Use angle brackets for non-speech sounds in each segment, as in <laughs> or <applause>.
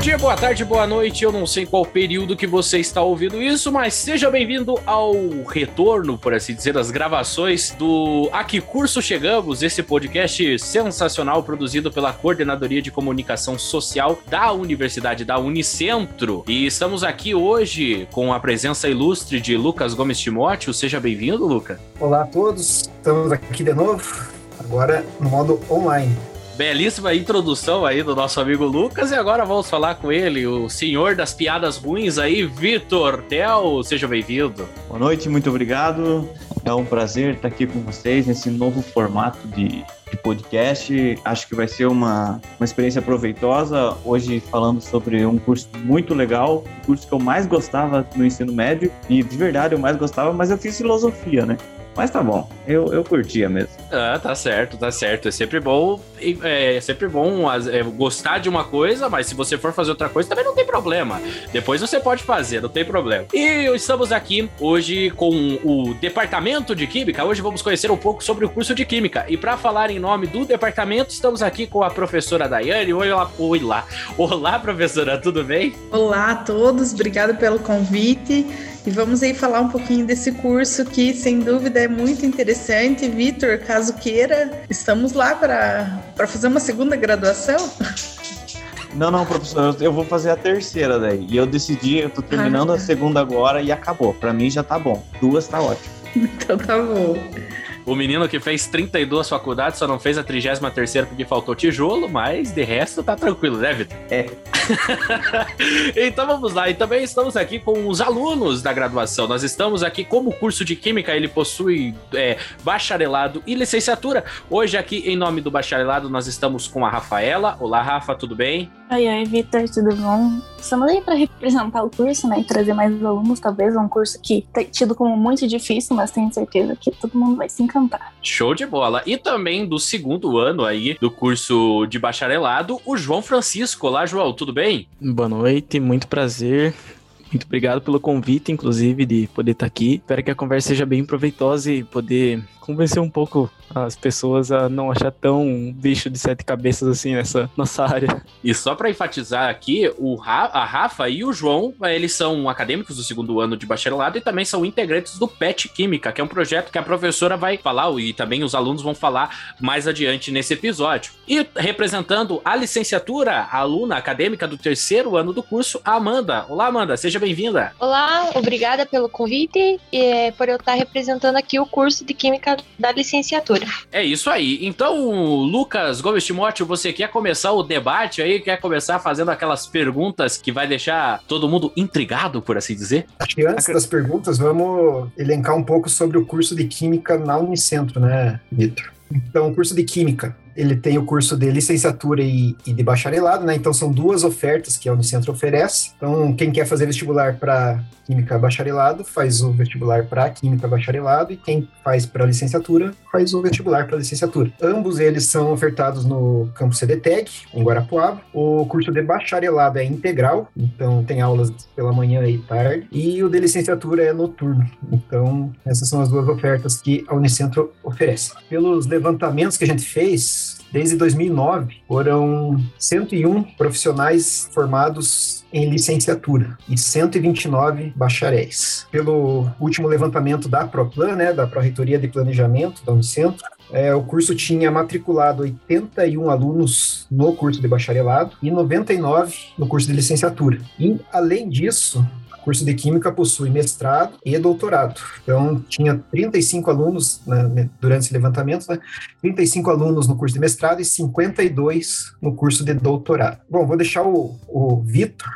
dia, boa tarde, boa noite. Eu não sei qual período que você está ouvindo isso, mas seja bem-vindo ao retorno, por assim dizer, das gravações do A Que Curso Chegamos, esse podcast sensacional produzido pela Coordenadoria de Comunicação Social da Universidade da Unicentro. E estamos aqui hoje com a presença ilustre de Lucas Gomes Timóteo. Seja bem-vindo, Lucas. Olá a todos, estamos aqui de novo, agora no modo online belíssima introdução aí do nosso amigo Lucas e agora vamos falar com ele, o senhor das piadas ruins aí, Vitor Tel, seja bem-vindo. Boa noite, muito obrigado. É um prazer estar aqui com vocês nesse novo formato de, de podcast. Acho que vai ser uma, uma experiência proveitosa. Hoje falando sobre um curso muito legal, o curso que eu mais gostava no ensino médio e de verdade eu mais gostava, mas eu fiz filosofia, né? Mas tá bom, eu, eu curtia mesmo. Ah, tá certo, tá certo. É sempre bom, é sempre bom é, gostar de uma coisa, mas se você for fazer outra coisa, também não tem problema. Depois você pode fazer, não tem problema. E estamos aqui hoje com o Departamento de Química. Hoje vamos conhecer um pouco sobre o curso de Química. E para falar em nome do departamento, estamos aqui com a professora Daiane. Oi lá, oi lá. Olá, professora, tudo bem? Olá a todos, obrigado pelo convite. E vamos aí falar um pouquinho desse curso que, sem dúvida, é muito interessante. Vitor, caso queira, estamos lá para fazer uma segunda graduação. Não, não, professor, eu vou fazer a terceira daí. E eu decidi, eu tô terminando ah, a segunda agora e acabou. Para mim já tá bom. Duas tá ótimo. <laughs> Então tá bom. O menino que fez 32 faculdades só não fez a 33 porque faltou tijolo, mas de resto tá tranquilo, né, Vitor? É. <laughs> então vamos lá. E também estamos aqui com os alunos da graduação. Nós estamos aqui, como o curso de Química ele possui é, bacharelado e licenciatura. Hoje, aqui, em nome do bacharelado, nós estamos com a Rafaela. Olá, Rafa, tudo bem? Oi, oi, Vitor, tudo bom? Estamos aí para representar o curso, né? E trazer mais alunos, talvez. É um curso que tá tido como muito difícil, mas tenho certeza que todo mundo vai se encantar. Show de bola. E também do segundo ano aí do curso de bacharelado, o João Francisco. Olá, João, tudo bem? bem? Boa noite, muito prazer. Muito obrigado pelo convite, inclusive, de poder estar aqui. Espero que a conversa seja bem proveitosa e poder convencer um pouco as pessoas a não achar tão bicho de sete cabeças assim nessa nossa área. E só para enfatizar aqui, o Ra a Rafa e o João, eles são acadêmicos do segundo ano de bacharelado e também são integrantes do PET Química, que é um projeto que a professora vai falar e também os alunos vão falar mais adiante nesse episódio. E representando a licenciatura, a aluna acadêmica do terceiro ano do curso, a Amanda. Olá, Amanda, seja bem-vinda. Olá, obrigada pelo convite e é, por eu estar representando aqui o curso de Química da licenciatura. É isso aí. Então, Lucas Gomes Timóteo, você quer começar o debate aí? Quer começar fazendo aquelas perguntas que vai deixar todo mundo intrigado, por assim dizer? Acho que antes das perguntas, vamos elencar um pouco sobre o curso de Química na Unicentro, né, Vitor? Então, o curso de Química ele tem o curso de licenciatura e, e, de bacharelado, né? Então são duas ofertas que a Unicentro oferece. Então, quem quer fazer vestibular para Química Bacharelado faz o vestibular para Química Bacharelado e quem faz para licenciatura faz o vestibular para licenciatura. Ambos eles são ofertados no campus CDTEC, em Guarapuava. O curso de bacharelado é integral, então tem aulas pela manhã e tarde, e o de licenciatura é noturno. Então, essas são as duas ofertas que a Unicentro oferece. Pelos levantamentos que a gente fez, Desde 2009, foram 101 profissionais formados em licenciatura e 129 bacharéis. Pelo último levantamento da ProPlan, né, da Pró-Reitoria de Planejamento da Unicentro, é, o curso tinha matriculado 81 alunos no curso de bacharelado e 99 no curso de licenciatura. E, além disso, curso de Química possui mestrado e doutorado. Então, tinha 35 alunos né, durante esse levantamento, né, 35 alunos no curso de mestrado e 52 no curso de doutorado. Bom, vou deixar o, o Vitor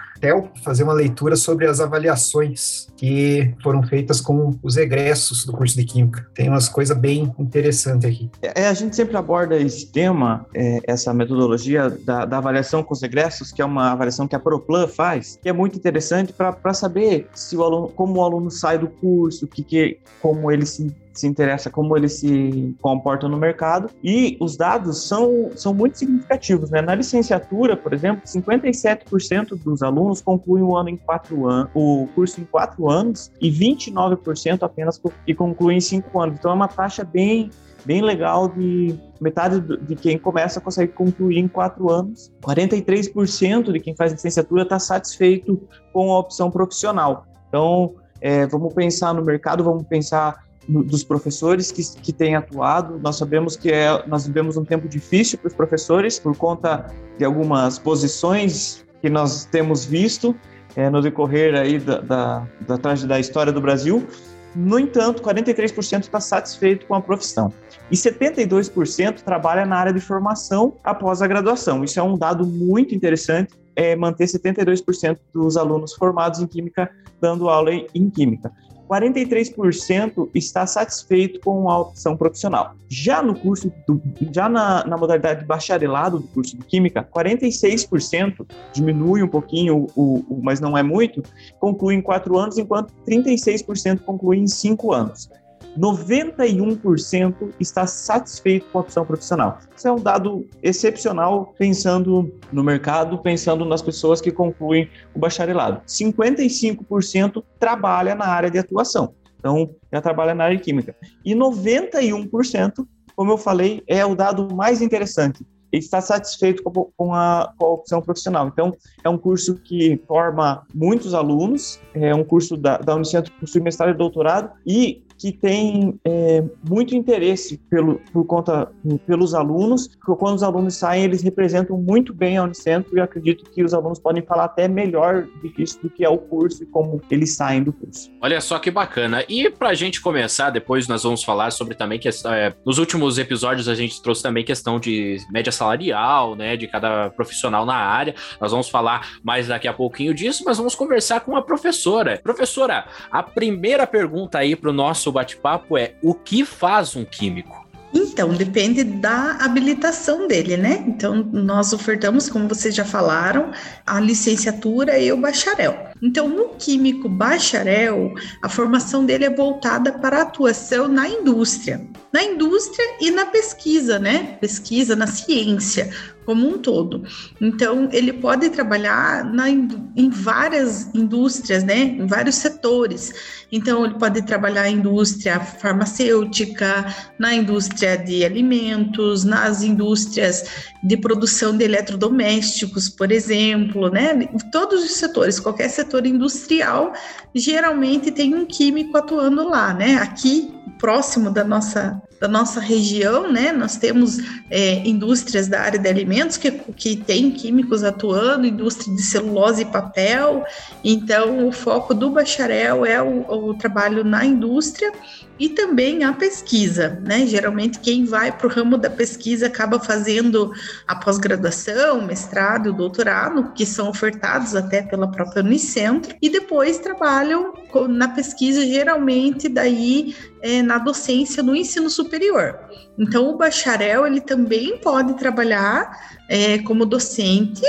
Fazer uma leitura sobre as avaliações que foram feitas com os egressos do curso de Química. Tem umas coisas bem interessantes aqui. É, é, a gente sempre aborda esse tema, é, essa metodologia da, da, avaliação com os egressos, que é uma avaliação que a ProPlan faz, que é muito interessante para saber se o aluno, como o aluno sai do curso, que, que, como ele se se interessa como eles se comportam no mercado e os dados são, são muito significativos. Né? Na licenciatura, por exemplo, 57% dos alunos concluem o ano em quatro anos, o curso em quatro anos e 29% apenas que concluem em cinco anos. Então é uma taxa bem bem legal de metade de quem começa consegue concluir em quatro anos. 43% de quem faz licenciatura está satisfeito com a opção profissional. Então, é, vamos pensar no mercado, vamos pensar dos professores que, que têm atuado. Nós sabemos que é, nós vivemos um tempo difícil para os professores por conta de algumas posições que nós temos visto é, no decorrer aí da, da, da, da história do Brasil. No entanto, 43% está satisfeito com a profissão e 72% trabalha na área de formação após a graduação. Isso é um dado muito interessante, é manter 72% dos alunos formados em Química dando aula em Química. 43% está satisfeito com a opção profissional. Já no curso, do, já na, na, modalidade de bacharelado do curso de Química, 46%, diminui um pouquinho, o, o, mas não é muito, conclui em quatro anos, enquanto 36% conclui em cinco anos. 91% está satisfeito com a opção profissional. Isso é um dado excepcional pensando no mercado, pensando nas pessoas que concluem o bacharelado. 55% trabalha na área de atuação. Então, já trabalha na área de química. E 91%, como eu falei, é o dado mais interessante está satisfeito com a, com a, opção profissional. Então, é um curso que forma muitos alunos, é um curso da, da Unicentro que possui mestrado e doutorado, e que tem é, muito interesse pelo, por conta pelos alunos, porque quando os alunos saem, eles representam muito bem a Unicentro e acredito que os alunos podem falar até melhor disso do que é o curso e como eles saem do curso. Olha só que bacana. E para a gente começar, depois nós vamos falar sobre também que é, nos últimos episódios a gente trouxe também questão de média salarial, né, de cada profissional na área. Nós vamos falar mais daqui a pouquinho disso, mas vamos conversar com a professora. Professora, a primeira pergunta aí para o nosso bate-papo é: o que faz um químico? Então, depende da habilitação dele, né? Então, nós ofertamos, como vocês já falaram, a licenciatura e o bacharel. Então, no químico bacharel, a formação dele é voltada para a atuação na indústria, na indústria e na pesquisa, né? Pesquisa na ciência como um todo. Então, ele pode trabalhar na, em várias indústrias, né, em vários setores. Então, ele pode trabalhar em indústria farmacêutica, na indústria de alimentos, nas indústrias de produção de eletrodomésticos, por exemplo, né, todos os setores, qualquer setor industrial, geralmente tem um químico atuando lá, né? Aqui, próximo da nossa da nossa região, né? Nós temos é, indústrias da área de alimentos que, que tem químicos atuando, indústria de celulose e papel. Então, o foco do bacharel é o, o trabalho na indústria e também a pesquisa, né? Geralmente quem vai para o ramo da pesquisa acaba fazendo a pós-graduação, mestrado, doutorado, que são ofertados até pela própria Unicentro, e depois trabalham na pesquisa geralmente daí é, na docência no ensino superior. Então o bacharel ele também pode trabalhar é, como docente,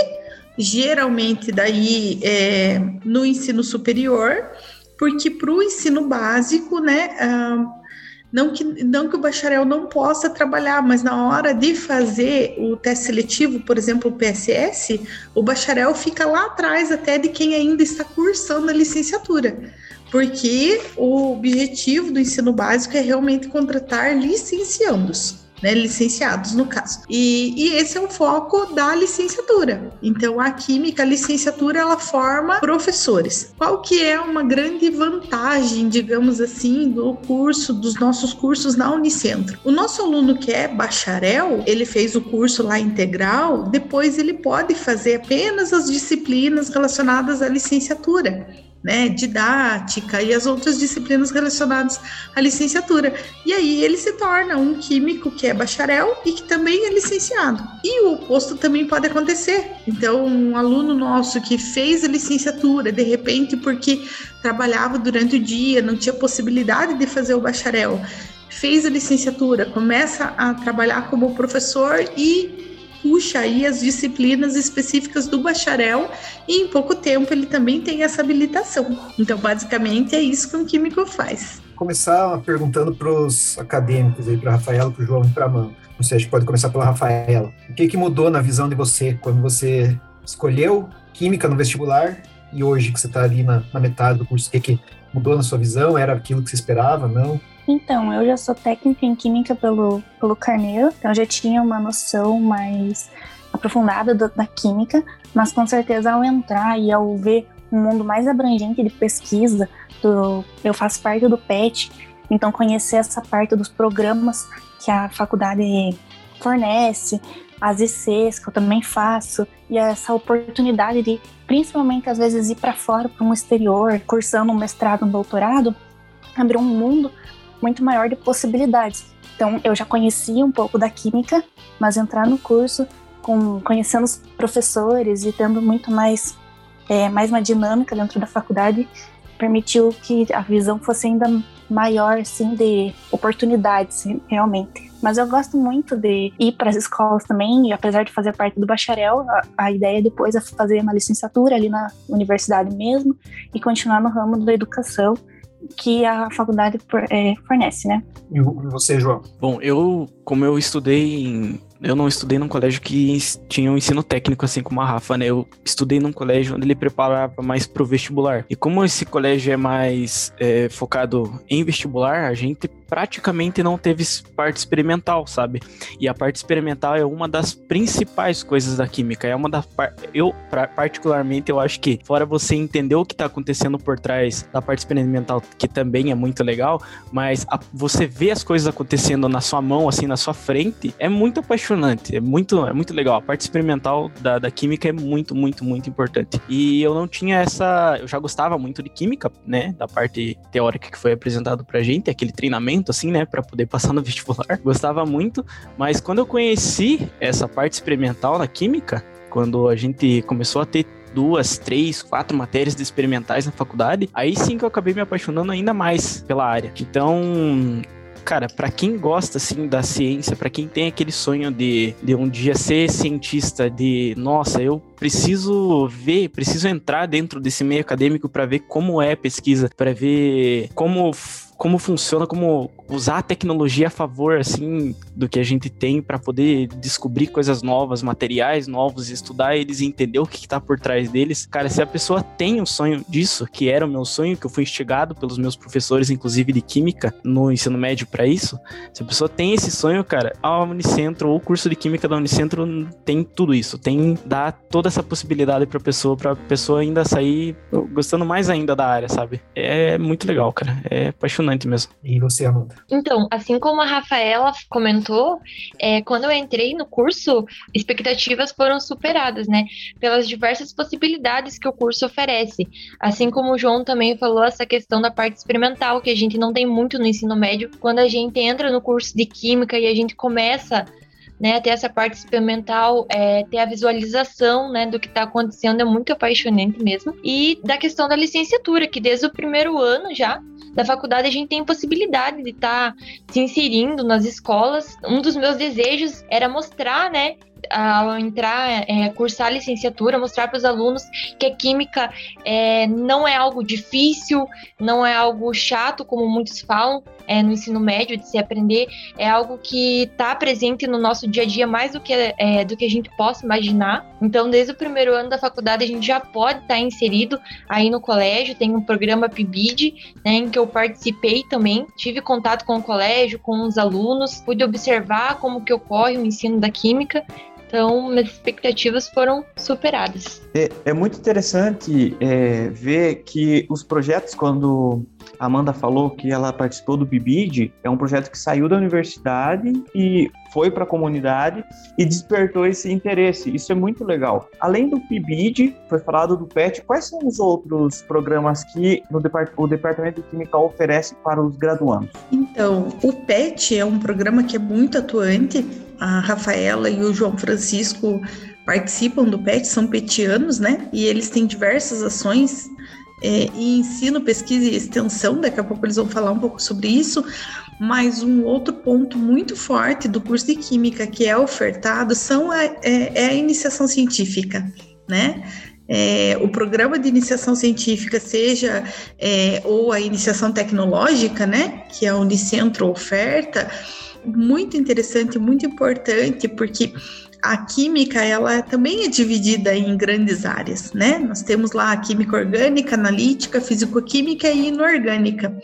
geralmente daí é, no ensino superior porque para o ensino básico, né, uh, não, que, não que o bacharel não possa trabalhar, mas na hora de fazer o teste seletivo, por exemplo, o PSS, o bacharel fica lá atrás até de quem ainda está cursando a licenciatura. Porque o objetivo do ensino básico é realmente contratar licenciandos né, licenciados no caso. E, e, esse é o foco da licenciatura. Então, a química, a licenciatura, ela forma professores. Qual que é uma grande vantagem, digamos assim, do curso, dos nossos cursos na Unicentro? O nosso aluno que é bacharel, ele fez o curso lá integral, depois ele pode fazer apenas as disciplinas relacionadas à licenciatura né, didática e as outras disciplinas relacionadas à licenciatura. E aí ele se torna um químico que é bacharel e que também é licenciado. E o oposto também pode acontecer. Então, um aluno nosso que fez a licenciatura, de repente, porque trabalhava durante o dia, não tinha possibilidade de fazer o bacharel, fez a licenciatura, começa a trabalhar como professor e puxa aí as disciplinas específicas do bacharel e em pouco tempo ele também tem essa habilitação. Então, basicamente, é isso que um químico faz. começar perguntando para os acadêmicos aí, para Rafaela, para o João e para Amanda. Não sei, a gente pode começar pela Rafaela. O que, que mudou na visão de você quando você escolheu química no vestibular e hoje que você está ali na, na, metade do curso, o que, que mudou na sua visão? Era aquilo que você esperava, não? Então, eu já sou técnica em química pelo, pelo Carneiro, então já tinha uma noção mais aprofundada do, da química, mas com certeza ao entrar e ao ver um mundo mais abrangente de pesquisa, do, eu faço parte do PET, então conhecer essa parte dos programas que a faculdade fornece, as ICs que eu também faço, e essa oportunidade de, principalmente às vezes, ir para fora, para um exterior, cursando um mestrado, um doutorado, abriu um mundo muito maior de possibilidades. Então, eu já conhecia um pouco da química, mas entrar no curso, com, conhecendo os professores e tendo muito mais, é, mais uma dinâmica dentro da faculdade, permitiu que a visão fosse ainda maior, assim, de oportunidades, realmente. Mas eu gosto muito de ir para as escolas também, e apesar de fazer parte do bacharel, a, a, ideia depois é fazer uma licenciatura ali na universidade mesmo e continuar no ramo da educação que a faculdade é, fornece, né? E você, João? Bom, eu, como eu estudei em eu não estudei num colégio que tinha um ensino técnico, assim como a Rafa, né? Eu estudei num colégio onde ele preparava mais pro vestibular. E como esse colégio é mais é, focado em vestibular, a gente praticamente não teve parte experimental, sabe? E a parte experimental é uma das principais coisas da química. É uma das. Eu, particularmente, eu acho que, fora você entender o que está acontecendo por trás da parte experimental, que também é muito legal, mas a, você vê as coisas acontecendo na sua mão, assim, na sua frente, é muito apaixonante. É muito, é muito legal. A parte experimental da, da química é muito, muito, muito importante. E eu não tinha essa. Eu já gostava muito de química, né? Da parte teórica que foi apresentado pra gente, aquele treinamento assim, né, para poder passar no <laughs> vestibular. Gostava muito, mas quando eu conheci essa parte experimental na química, quando a gente começou a ter duas, três, quatro matérias de experimentais na faculdade, aí sim que eu acabei me apaixonando ainda mais pela área. Então, cara, para quem gosta assim da ciência, para quem tem aquele sonho de, de um dia ser cientista, de nossa, eu preciso ver, preciso entrar dentro desse meio acadêmico para ver como é pesquisa, para ver como como funciona, como usar a tecnologia a favor assim do que a gente tem para poder descobrir coisas novas, materiais novos, estudar eles e entender o que está por trás deles. Cara, se a pessoa tem um sonho disso, que era o meu sonho, que eu fui instigado pelos meus professores, inclusive de química, no ensino médio para isso, se a pessoa tem esse sonho, cara, a Unicentro ou o curso de química da Unicentro tem tudo isso, tem dá toda essa possibilidade para pessoa, para pessoa ainda sair gostando mais ainda da área, sabe? É muito legal, cara. É apaixonante mesmo. E você, Amanda? Então, assim como a Rafaela comentou, é, quando eu entrei no curso, expectativas foram superadas, né? Pelas diversas possibilidades que o curso oferece. Assim como o João também falou, essa questão da parte experimental, que a gente não tem muito no ensino médio. Quando a gente entra no curso de Química e a gente começa né, ter essa parte experimental, é, ter a visualização, né, do que está acontecendo é muito apaixonante mesmo. E da questão da licenciatura, que desde o primeiro ano já da faculdade a gente tem possibilidade de estar tá se inserindo nas escolas. Um dos meus desejos era mostrar, né, ao entrar, é, cursar a licenciatura, mostrar para os alunos que a química é, não é algo difícil, não é algo chato, como muitos falam é, no ensino médio de se aprender, é algo que está presente no nosso dia a dia mais do que, é, do que a gente possa imaginar. Então, desde o primeiro ano da faculdade, a gente já pode estar tá inserido aí no colégio, tem um programa PIBID, né, em que eu participei também, tive contato com o colégio, com os alunos, pude observar como que ocorre o ensino da química então, minhas expectativas foram superadas. É, é muito interessante é, ver que os projetos, quando a Amanda falou que ela participou do BIBID, é um projeto que saiu da universidade e foi para a comunidade e despertou esse interesse. Isso é muito legal. Além do PIBID, foi falado do PET, quais são os outros programas que Depart o Departamento de Química oferece para os graduandos? Então, o PET é um programa que é muito atuante a Rafaela e o João Francisco participam do PET, são petianos, né? E eles têm diversas ações é, e ensino, pesquisa e extensão, daqui a pouco eles vão falar um pouco sobre isso, mas um outro ponto muito forte do curso de Química que é ofertado são a, é, é a iniciação científica, né? é, o programa de iniciação científica, seja é, ou a iniciação tecnológica, né, que a Unicentro oferta, muito interessante, muito importante, porque a química ela também é dividida em grandes áreas, né? Nós temos lá a química orgânica, analítica, físico-química e inorgânica.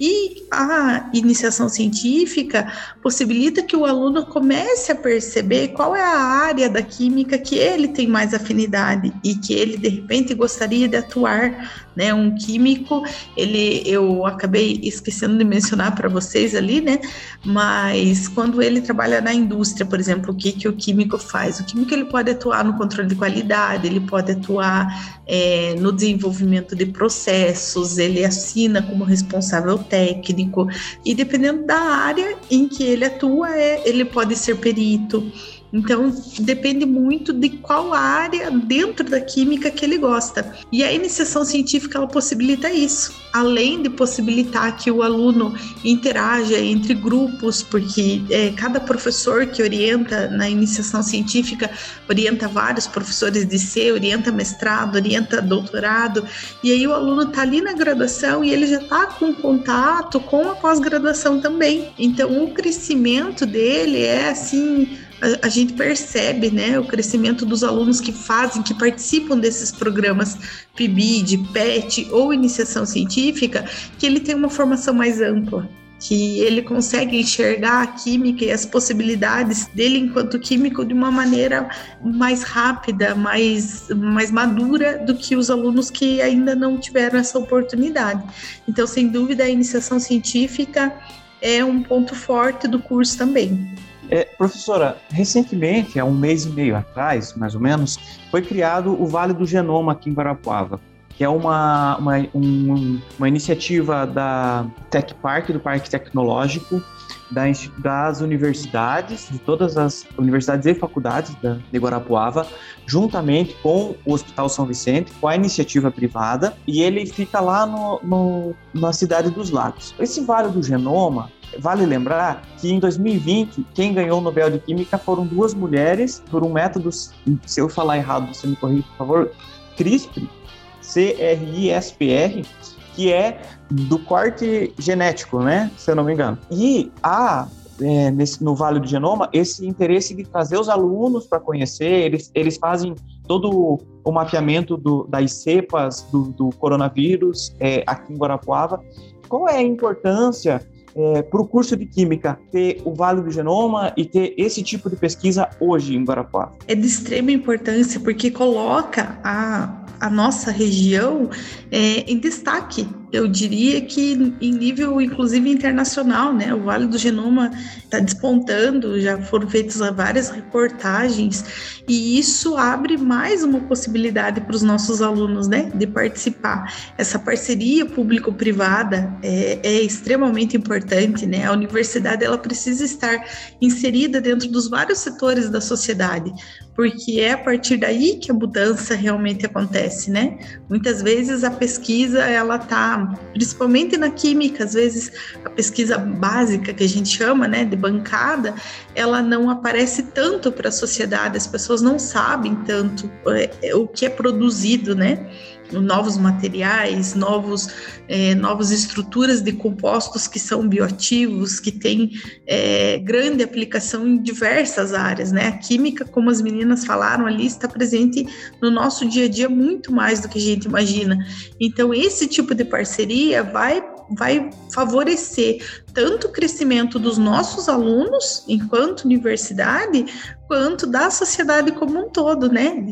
E a iniciação científica possibilita que o aluno comece a perceber qual é a área da química que ele tem mais afinidade e que ele de repente gostaria de atuar, né? Um químico, ele eu acabei esquecendo de mencionar para vocês ali, né? Mas quando ele trabalha na indústria, por exemplo, o que que o químico faz? O químico ele pode atuar no controle de qualidade, ele pode atuar é, no desenvolvimento de processos, ele assina como responsável técnico, e dependendo da área em que ele atua, é, ele pode ser perito. Então, depende muito de qual área dentro da química que ele gosta. E a iniciação científica ela possibilita isso, além de possibilitar que o aluno interaja entre grupos, porque é, cada professor que orienta na iniciação científica orienta vários professores de C, orienta mestrado, orienta doutorado, e aí o aluno está ali na graduação e ele já está com contato com a pós-graduação também. Então, o crescimento dele é assim a, a, gente percebe né, o crescimento dos alunos que fazem, que participam desses programas PIBID, PET ou iniciação científica, que ele tem uma formação mais ampla que ele consegue enxergar a química e as possibilidades dele enquanto químico de uma maneira mais rápida, mais, mais madura do que os alunos que ainda não tiveram essa oportunidade. Então, sem dúvida, a iniciação científica é um ponto forte do curso também. É, professora, recentemente, há um mês e meio atrás, mais ou menos, foi criado o Vale do Genoma aqui em Guarapuava, que é uma, uma, um, uma iniciativa da Tech Park, do Parque Tecnológico, das universidades, de todas as universidades e faculdades da, de Guarapuava, juntamente com o Hospital São Vicente, com a iniciativa privada, e ele fica lá no, no, na cidade dos Lagos. Esse Vale do Genoma Vale lembrar que em 2020, quem ganhou o Nobel de Química foram duas mulheres por um método, se eu falar errado, você me corrija, por favor, CRISPR, C-R-I-S-P-R, que é do corte genético, né? Se eu não me engano. E há é, nesse, no Vale do Genoma esse interesse de trazer os alunos para conhecer, eles, eles fazem todo o mapeamento do, das cepas do, do coronavírus é, aqui em Guarapuava. Qual é a importância é, para o curso de Química ter o Vale do Genoma e ter esse tipo de pesquisa hoje em Guarapuava? É de extrema importância porque coloca a, a nossa região é, em destaque eu diria que em nível, inclusive, internacional, né? O Vale do Genoma está despontando, já foram feitas várias reportagens, e isso abre mais uma possibilidade para os nossos alunos, né? De participar. Essa parceria público-privada é, é, extremamente importante, né? A universidade, ela precisa estar inserida dentro dos vários setores da sociedade, porque é a partir daí que a mudança realmente acontece, né? Muitas vezes a pesquisa, ela está principalmente na química, às vezes a pesquisa básica que a gente chama, né, de bancada, ela não aparece tanto para a sociedade, as pessoas não sabem tanto é, o que é produzido, né? Novos materiais, novos, é, novas estruturas de compostos que são bioativos, que têm é, grande aplicação em diversas áreas, né? A química, como as meninas falaram ali, está presente no nosso dia a dia muito mais do que a gente imagina. Então, esse tipo de parceria vai vai favorecer tanto o crescimento dos nossos alunos enquanto universidade, quanto da sociedade como um todo, né?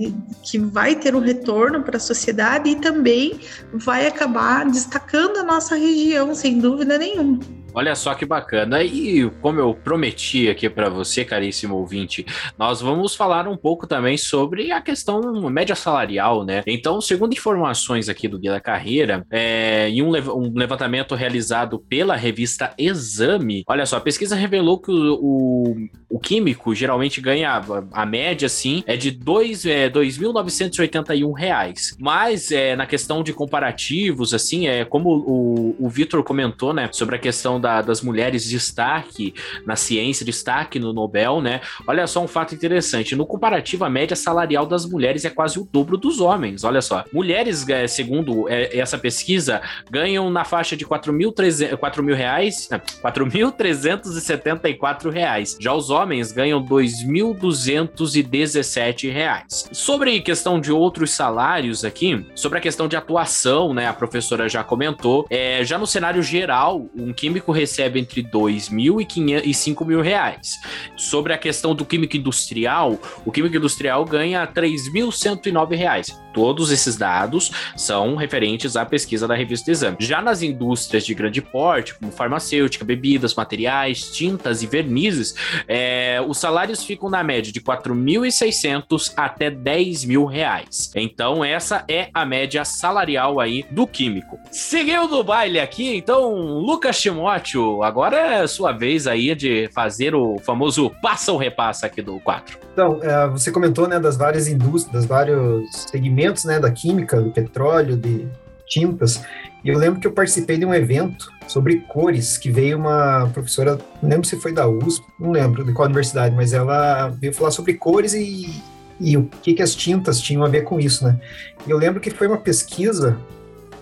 Que vai ter um retorno para a sociedade e também vai acabar destacando a nossa região, sem dúvida nenhuma. Olha só que bacana. E como eu prometi aqui para você, caríssimo ouvinte, nós vamos falar um pouco também sobre a questão média salarial, né? Então, segundo informações aqui do Guia da Carreira, é, em um, um levantamento realizado pela revista Exame, olha só, a pesquisa revelou que o, o O químico geralmente ganha a média, assim, é de dois, é, 2.981 reais. Mas é, na questão de comparativos, assim, é como o, o Vitor comentou, né, sobre a questão da, das mulheres de destaque na ciência, destaque no Nobel, né? Olha só um fato interessante. No comparativo, a média salarial das mulheres é quase o dobro dos homens. Olha só. Mulheres, é, segundo é, essa pesquisa, ganham na faixa de 4 mil, 4 mil reais, 4.374 reais. Já os homens ganham 2.217 reais. Sobre questão de outros salários aqui, sobre a questão de atuação, né? A professora já comentou. É, já no cenário geral, um químico recebe entre 2 mil e, 5 mil reais. Sobre a questão do químico industrial, o químico industrial ganha 3.109 reais. Todos esses dados são referentes à pesquisa da revista Exame. Já nas indústrias de grande porte, como farmacêutica, bebidas, materiais, tintas e vernizes, é, os salários ficam na média de 4.600 até 10 mil reais. Então, essa é a média salarial aí do químico. Seguindo o baile aqui, então, Lucas Timóteo, agora é sua vez aí de fazer o famoso passa ou repassa aqui do 4. Então, é, você comentou né, das várias indústrias, das vários segmentos né, da química, do petróleo, de tintas. E eu lembro que eu participei de um evento sobre cores, que veio uma professora, não lembro se foi da USP, não lembro de qual universidade, mas ela veio falar sobre cores e, e o que, que as tintas tinham a ver com isso, né? E eu lembro que foi uma pesquisa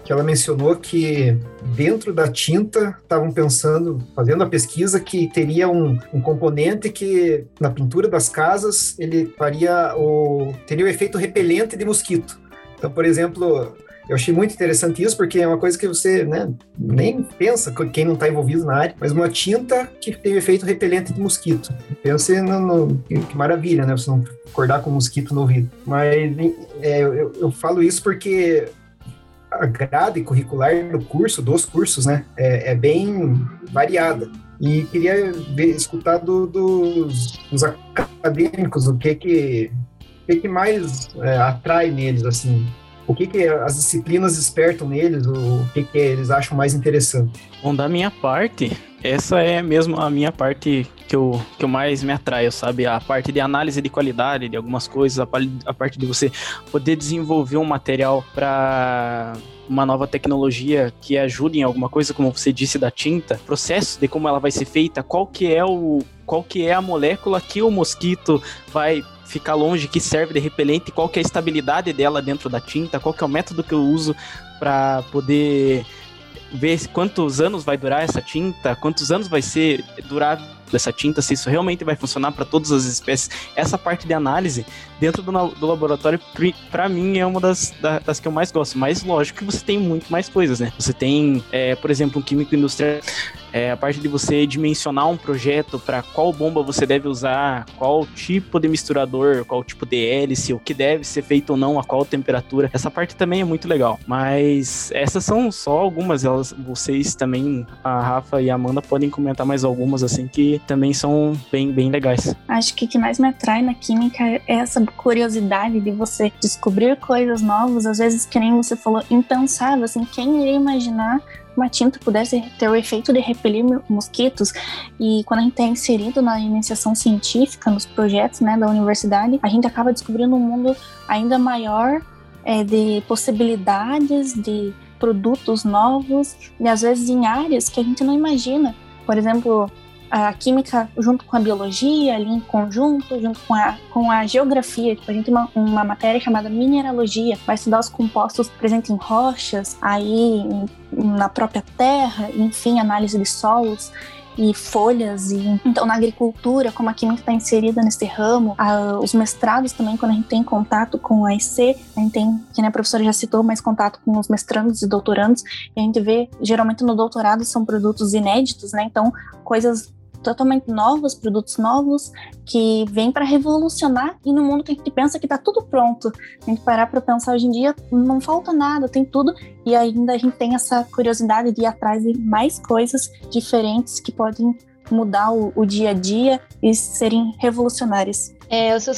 que ela mencionou que dentro da tinta estavam pensando, fazendo a pesquisa, que teria um, um, componente que na pintura das casas ele faria o teria o efeito repelente de mosquito. Então, por exemplo, eu achei muito interessante isso, porque é uma coisa que você né, nem pensa, quem não está envolvido na área, mas uma tinta que tem efeito repelente de mosquito. Pense no, no que, maravilha, né? Você não acordar com um mosquito no ouvido. Mas é, eu, eu falo isso porque a grade curricular do curso, dos cursos, né, é, é bem variada. E queria ver, escutar do, dos, dos, acadêmicos o que que, o que, que mais é, atrai neles, assim, o que, que as disciplinas despertam neles, o que, que eles acham mais interessante. Bom, da minha parte, essa é mesmo a minha parte que eu, que eu mais me atraio, sabe? A parte de análise de qualidade de algumas coisas, a, a parte de você poder desenvolver um material para uma nova tecnologia que ajude em alguma coisa, como você disse da tinta, processo de como ela vai ser feita, qual que é o qual que é a molécula que o mosquito vai ficar longe, que serve de repelente, qual que é a estabilidade dela dentro da tinta, qual que é o método que eu uso para poder ver quantos anos vai durar essa tinta, quantos anos vai ser durar dessa tinta, se isso realmente vai funcionar para todas as espécies. Essa parte de análise dentro do, do laboratório, para mim, é uma das, das que eu mais gosto. Mas lógico que você tem muito mais coisas, né? Você tem, é, por exemplo, um químico industrial é, a parte de você dimensionar um projeto para qual bomba você deve usar, qual tipo de misturador, qual tipo de hélice, o que deve ser feito ou não, a qual temperatura. Essa parte também é muito legal. Mas essas são só algumas. Elas, vocês também, a Rafa e a Amanda, podem comentar mais algumas assim que também são bem, bem legais. Acho que o que mais me atrai na química é essa curiosidade de você descobrir coisas novas, às vezes que nem você falou, impensável, assim, quem iria imaginar uma tinta pudesse ter o efeito de repelir mosquitos. E quando a gente é inserido na iniciação científica, nos projetos né, da universidade, a gente acaba descobrindo um mundo ainda maior é, de possibilidades, de produtos novos, e às vezes em áreas que a gente não imagina. Por exemplo, a química junto com a biologia, ali em conjunto, junto com a, com a geografia. Tipo, a gente tem uma, uma matéria chamada mineralogia, vai estudar os compostos presentes em rochas, aí na própria terra, enfim, análise de solos e folhas e então na agricultura como a química está inserida nesse ramo. A, os mestrados também quando a gente tem contato com a EC a gente tem que né, a professora já citou mais contato com os mestrandos e doutorandos. E a gente vê geralmente no doutorado são produtos inéditos né? Então coisas totalmente novos, produtos novos, que vêm para revolucionar e no mundo que a gente pensa que está tudo pronto. A gente parar para pensar hoje em dia, não falta nada, tem tudo, e ainda a gente tem essa curiosidade de ir atrás de mais coisas diferentes que podem mudar o, o dia a dia e serem revolucionárias. É, eu sou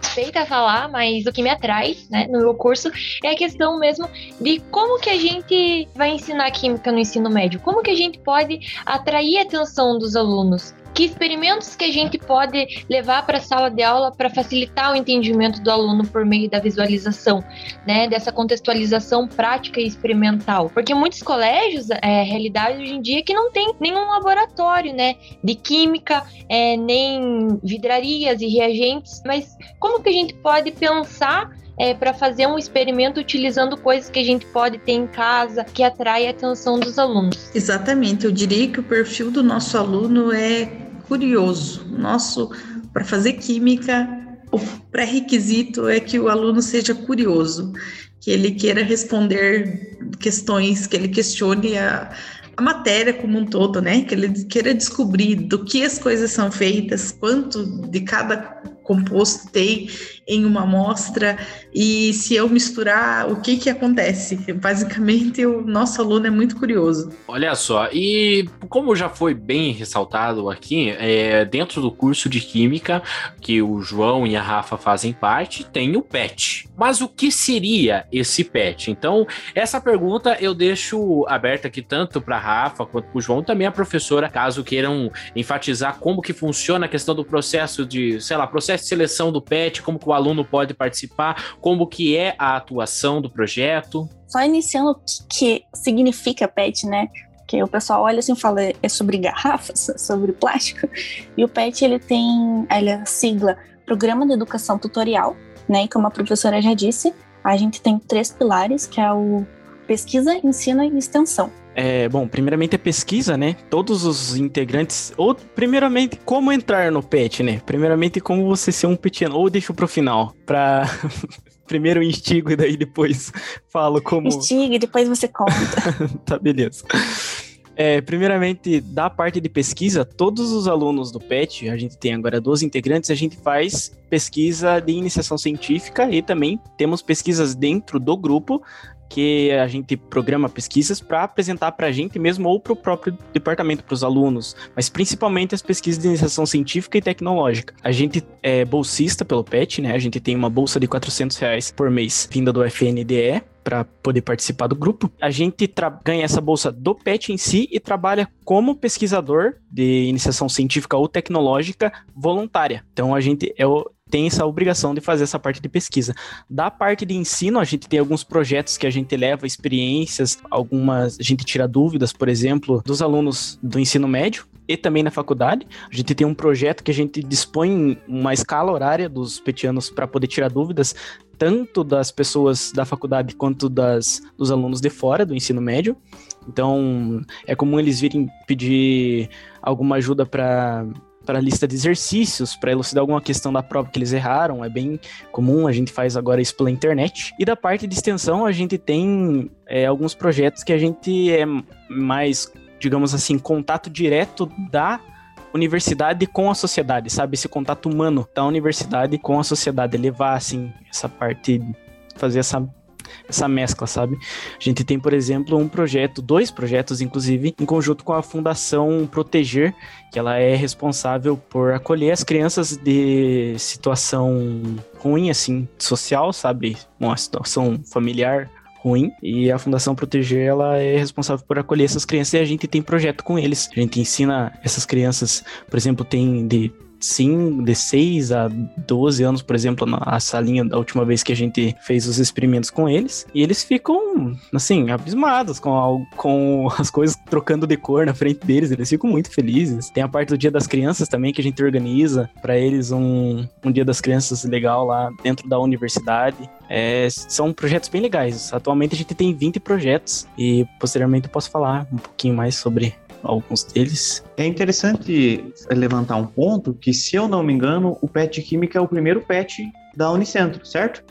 suspeita a falar, mas o que me atrai, né, no meu curso é a questão mesmo de como que a gente vai ensinar química no ensino médio, como que a gente pode atrair a atenção dos alunos, que experimentos que a gente pode levar para a sala de aula para facilitar o entendimento do aluno por meio da visualização, né, dessa contextualização prática e experimental. Porque muitos colégios, é, realidade hoje em dia, que não tem nenhum laboratório, né, de química, é, nem vidrarias e reagentes, mas como que a gente pode pensar é, para fazer um experimento utilizando coisas que a gente pode ter em casa que atrai a atenção dos alunos. Exatamente, eu diria que o perfil do nosso aluno é curioso. Nosso para fazer química, o pré-requisito é que o aluno seja curioso, que ele queira responder questões, que ele questione a, a matéria como um todo, né? Que ele queira descobrir do que as coisas são feitas, quanto de cada composto tem em uma amostra e se eu misturar, o que que acontece? <laughs> Basicamente, o nosso aluno é muito curioso. Olha só, e como já foi bem ressaltado aqui, é, dentro do curso de Química, que o João e a Rafa fazem parte, tem o PET. Mas o que seria esse PET? Então, essa pergunta eu deixo aberta aqui tanto para a Rafa quanto para o João, também a professora, caso queiram enfatizar como que funciona a questão do processo de, sei lá, processo de seleção do PET, como que o aluno pode participar, como que é a atuação do projeto. Só iniciando o que, significa PET, né? Porque o pessoal olha assim e fala, é sobre garrafas, sobre plástico. E o PET, ele tem ele é a sigla Programa de Educação Tutorial, né? E como a professora já disse, a gente tem três pilares, que é o pesquisa, ensino e extensão. É, bom, primeiramente a pesquisa, né? Todos os integrantes. Ou, primeiramente, como entrar no PET, né? Primeiramente, como você ser um petiano. Ou deixo pro final, pra. <laughs> Primeiro instigo e daí depois <laughs> falo como. Instiga e depois você conta. <laughs> tá, beleza. É, primeiramente, da parte de pesquisa, todos os alunos do PET, a gente tem agora 12 integrantes, a gente faz pesquisa de iniciação científica e também temos pesquisas dentro do grupo que a gente programa pesquisas para apresentar para a gente mesmo ou para o próprio departamento, para os alunos, mas principalmente as pesquisas de iniciação científica e tecnológica. A gente é bolsista pelo PET, né? A gente tem uma bolsa de 400 reais por mês vinda do FNDE para poder participar do grupo. A gente ganha essa bolsa do PET em si e trabalha como pesquisador de iniciação científica ou tecnológica voluntária. Então a gente é o, tem essa obrigação de fazer essa parte de pesquisa. Da parte de ensino, a gente tem alguns projetos que a gente leva experiências, algumas a gente tira dúvidas, por exemplo, dos alunos do ensino médio e também na faculdade. A gente tem um projeto que a gente dispõe uma escala horária dos petianos para poder tirar dúvidas tanto das pessoas da faculdade quanto das, dos alunos de fora do ensino médio. Então, é comum eles virem pedir alguma ajuda para para a lista de exercícios, para elucidar alguma questão da prova que eles erraram. É bem comum, a gente faz agora isso pela internet. E da parte de extensão, a gente tem é, alguns projetos que a gente é mais, digamos assim, contato direto da universidade com a sociedade, sabe? Esse contato humano da universidade com a sociedade, levar, assim, essa parte, fazer essa essa mescla, sabe? A gente tem, por exemplo, um projeto, dois projetos, inclusive, em conjunto com a Fundação Proteger, que ela é responsável por acolher as crianças de situação ruim, assim, social, sabe? Uma situação familiar ruim e a Fundação Proteger ela é responsável por acolher essas crianças e a gente tem projeto com eles. A gente ensina essas crianças, por exemplo, tem de sim, de 6 a 12 anos, por exemplo, na salinha da última vez que a gente fez os experimentos com eles. E eles ficam, assim, abismados com, a, com <laughs> as coisas trocando de cor na frente deles. Eles ficam muito felizes. Tem a parte do Dia das Crianças também que a gente organiza para eles um, um Dia das Crianças legal lá dentro da universidade. É, são projetos bem legais. Atualmente a gente tem 20 projetos e posteriormente eu posso falar um pouquinho mais sobre alguns deles. É interessante levantar um ponto que, se eu não me engano, o PET Química é o primeiro PET da Unicentro, certo?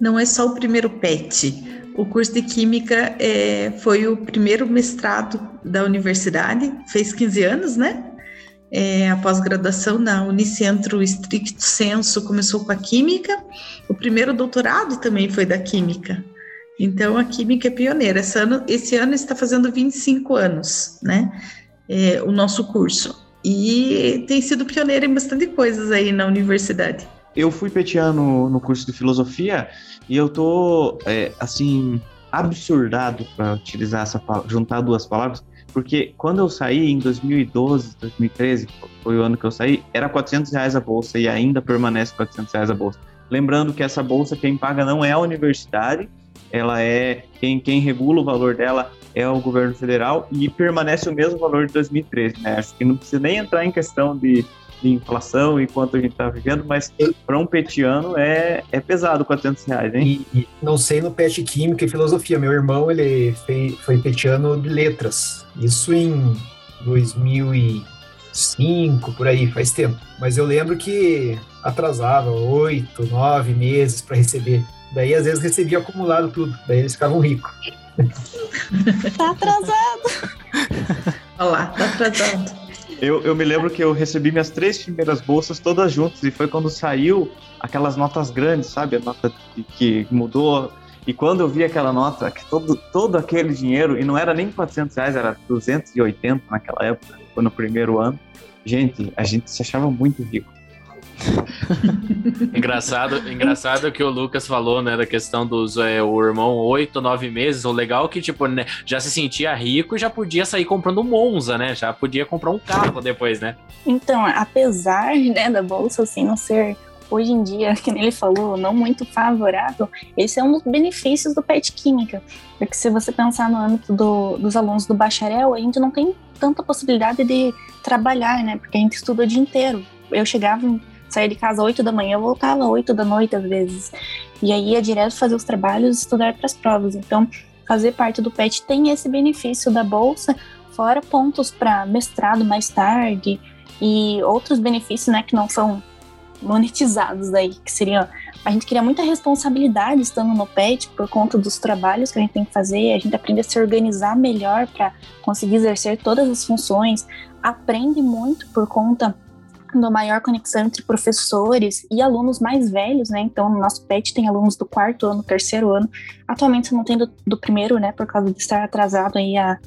Não é só o primeiro PET. O curso de Química é, foi o primeiro mestrado da universidade, fez 15 anos, né? É, a pós-graduação na Unicentro Stricto Senso começou com a Química, o primeiro doutorado também foi da Química. Então, a Química é pioneira. Esse ano, esse ano está fazendo 25 anos, né? É, o nosso curso. E tem sido pioneira em bastante coisas aí na universidade. Eu fui petiano no curso de filosofia e eu tô, é, assim, absurdado, para utilizar essa juntar duas palavras, porque quando eu saí em 2012, 2013, foi o ano que eu saí, era 400 reais a bolsa e ainda permanece 400 reais a bolsa. Lembrando que essa bolsa quem paga não é a universidade, ela é quem, quem regula o valor dela é o governo federal e permanece o mesmo valor de 2013, né? Acho que não precisa nem entrar em questão de, de inflação e quanto a gente está vivendo, mas para um petiano é, é pesado 400 reais, hein? E, e não sei no PET Química e Filosofia. Meu irmão, ele fei, foi petiano de letras. Isso em 2005, por aí, faz tempo. Mas eu lembro que atrasava oito, nove meses para receber. Daí, às vezes, recebia acumulado tudo. Daí eles ficavam ricos. Tá atrasado. Olha lá, tá atrasado. Eu, eu me lembro que eu recebi minhas três primeiras bolsas todas juntas e foi quando saiu aquelas notas grandes, sabe? A nota que mudou. E quando eu vi aquela nota, que todo, todo aquele dinheiro, e não era nem 400 reais, era 280 naquela época, foi no primeiro ano. Gente, a gente se achava muito rico. <laughs> engraçado, engraçado que o Lucas falou, né, da questão dos é, o irmão oito, nove meses. O legal é que, tipo, né, já se sentia rico e já podia sair comprando um Monza, né? Já podia comprar um carro depois, né? Então, apesar né, da bolsa assim não ser hoje em dia, que ele falou, não muito favorável, esse é um dos benefícios do PET Química. Porque se você pensar no âmbito do, dos alunos do bacharel, a gente não tem tanta possibilidade de trabalhar, né? Porque a gente estuda o dia inteiro. Eu chegava saía de casa às 8 da manhã, voltava às 8 da noite às vezes. E aí ia direto fazer os trabalhos estudar para as provas. Então, fazer parte do PET tem esse benefício da bolsa, fora pontos para mestrado mais tarde e outros benefícios, né, que não são monetizados aí, que seriam a gente cria muita responsabilidade estando no PET por conta dos trabalhos que a gente tem que fazer, a gente aprende a se organizar melhor para conseguir exercer todas as funções, aprende muito por conta uma maior conexão entre professores e alunos mais velhos, né? Então, no nosso PET tem alunos do quarto ano, terceiro ano. Atualmente, não tem do, do primeiro, né? Por causa de estar atrasado aí a,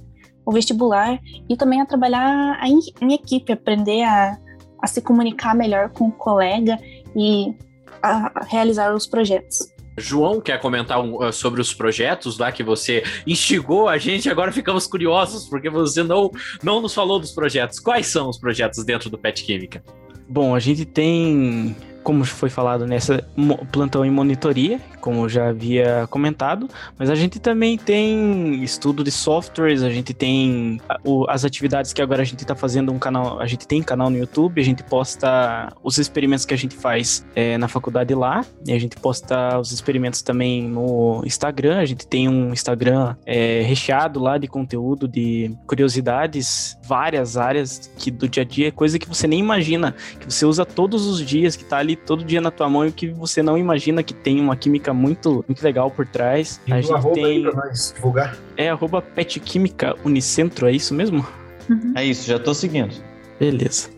o vestibular. E também a trabalhar em, em equipe, aprender a, a se comunicar melhor com o colega e a, a realizar os projetos. João quer comentar um, uh, sobre os projetos lá que você instigou a gente, agora ficamos curiosos, porque você não, não nos falou dos projetos. Quais são os projetos dentro do PET Química? Bom, a gente tem como foi falado nessa plantão em monitoria, como já havia comentado, mas a gente também tem estudo de softwares, a gente tem as atividades que agora a gente está fazendo um canal, a gente tem canal no YouTube, a gente posta os experimentos que a gente faz é, na faculdade lá, e a gente posta os experimentos também no Instagram, a gente tem um Instagram é, recheado lá de conteúdo, de curiosidades, várias áreas que do dia a dia, coisa que você nem imagina, que você usa todos os dias, que está ali todo dia na tua mão e que você não imagina que tem uma química muito, muito legal por trás. E a gente arroba tem... aí pra nós divulgar. É arroba petquímica unicentro, é isso mesmo? Uhum. É isso, já tô seguindo. Beleza.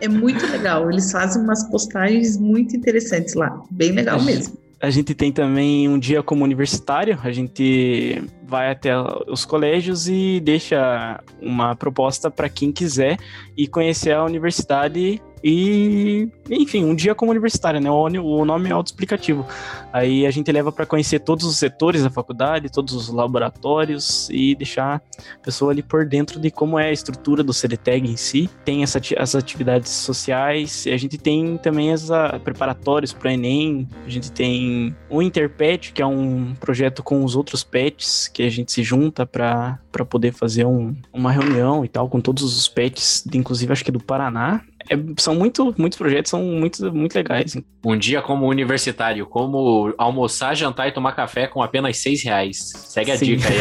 É muito legal, eles fazem umas postagens muito interessantes lá, bem legal a mesmo. Gente, a gente tem também um dia como universitário, a gente vai até os colégios e deixa uma proposta para quem quiser ir conhecer a universidade e, enfim, um dia como universitário, né? O nome é autoexplicativo. Aí a gente leva para conhecer todos os setores da faculdade, todos os laboratórios e deixar a pessoa ali por dentro de como é a estrutura do CDTEG em si. Tem essa, as atividades sociais, a gente tem também as a, preparatórios para Enem, a gente tem o Interpet, que é um projeto com os outros pets, que a gente se junta para poder fazer um, uma reunião e tal, com todos os pets, inclusive acho que do Paraná, é, são muito, muitos projetos, são muito, muito legais. Um dia como universitário, como almoçar, jantar e tomar café com apenas seis reais. Segue a Sim. dica aí.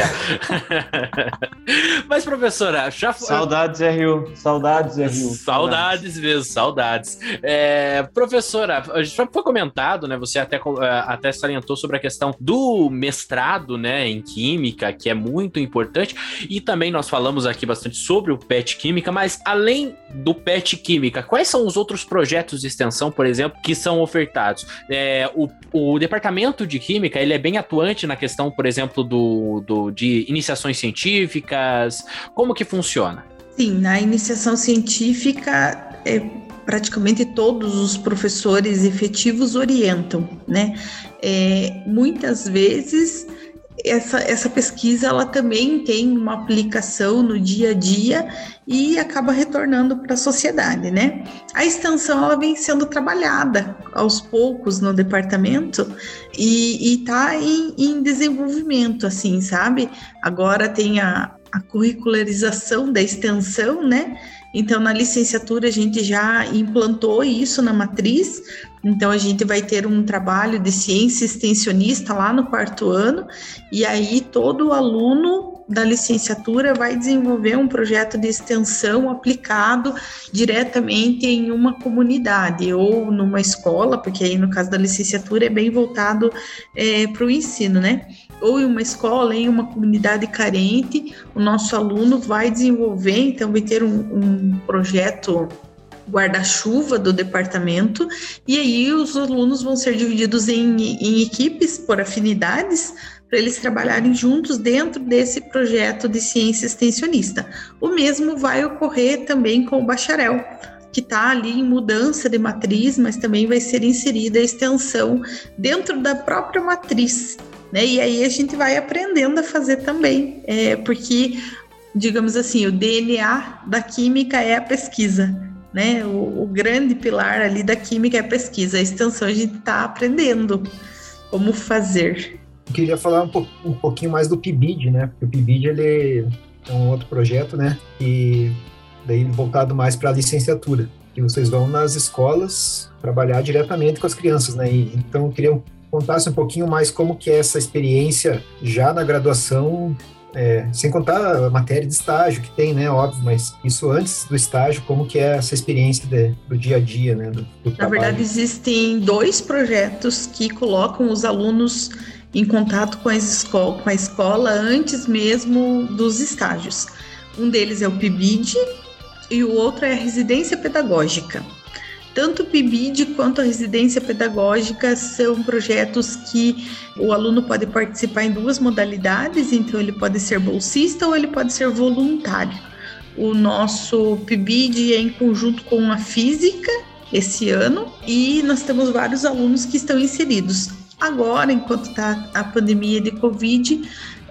<laughs> Mas, professora, já foi... Saudades, RU. Saudades, RU. Saudades mesmo, saudades. É, professora, já foi comentado, né? Você até, é, até salientou sobre a questão do mestrado, né, em Química, que é muito importante. E também nós falamos aqui bastante sobre o PET Química, mas além do PET Química, Quais são os outros projetos de extensão, por exemplo, que são ofertados? É, o, o departamento de Química, ele é bem atuante na questão, por exemplo, do, do, de iniciações científicas, como que funciona? Sim, na iniciação científica, é, praticamente todos os professores efetivos orientam, né? É, muitas vezes essa, essa pesquisa ela também tem uma aplicação no dia a dia e acaba retornando para a sociedade, né? A extensão ela vem sendo trabalhada aos poucos no departamento e está em, em desenvolvimento, assim, sabe? Agora tem a, a curricularização da extensão, né? Então, na licenciatura, a gente já implantou isso na matriz. Então, a gente vai ter um trabalho de ciência extensionista lá no quarto ano, e aí todo aluno da licenciatura vai desenvolver um projeto de extensão aplicado diretamente em uma comunidade ou numa escola, porque aí no caso da licenciatura é bem voltado é, para o ensino, né? Ou em uma escola, em uma comunidade carente, o nosso aluno vai desenvolver, então vai ter um, um projeto guarda-chuva do departamento, e aí os alunos vão ser divididos em, em equipes por afinidades, para eles trabalharem juntos dentro desse projeto de ciência extensionista. O mesmo vai ocorrer também com o bacharel, que está ali em mudança de matriz, mas também vai ser inserida a extensão dentro da própria matriz. Né? E aí a gente vai aprendendo a fazer também, é, porque, digamos assim, o DNA da química é a pesquisa. Né? O, o grande pilar ali da química é a pesquisa. A extensão a gente está aprendendo como fazer. Eu queria falar um, po um pouquinho mais do PIBID, né? Porque o PIBID ele é um outro projeto, né? E daí voltado mais para a licenciatura, que vocês vão nas escolas trabalhar diretamente com as crianças, né? E, então eu queria contasse um pouquinho mais como que é essa experiência já na graduação, é, sem contar a matéria de estágio que tem, né, óbvio, mas isso antes do estágio, como que é essa experiência de, do dia a dia, né, do, do Na verdade, existem dois projetos que colocam os alunos em contato com, escola, com a escola antes mesmo dos estágios. Um deles é o PIBID e o outro é a residência pedagógica. Tanto o PIBID quanto a residência pedagógica são projetos que o aluno pode participar em duas modalidades, então ele pode ser bolsista ou ele pode ser voluntário. O nosso PIBID é em conjunto com a física esse ano e nós temos vários alunos que estão inseridos. Agora, enquanto está a pandemia de Covid,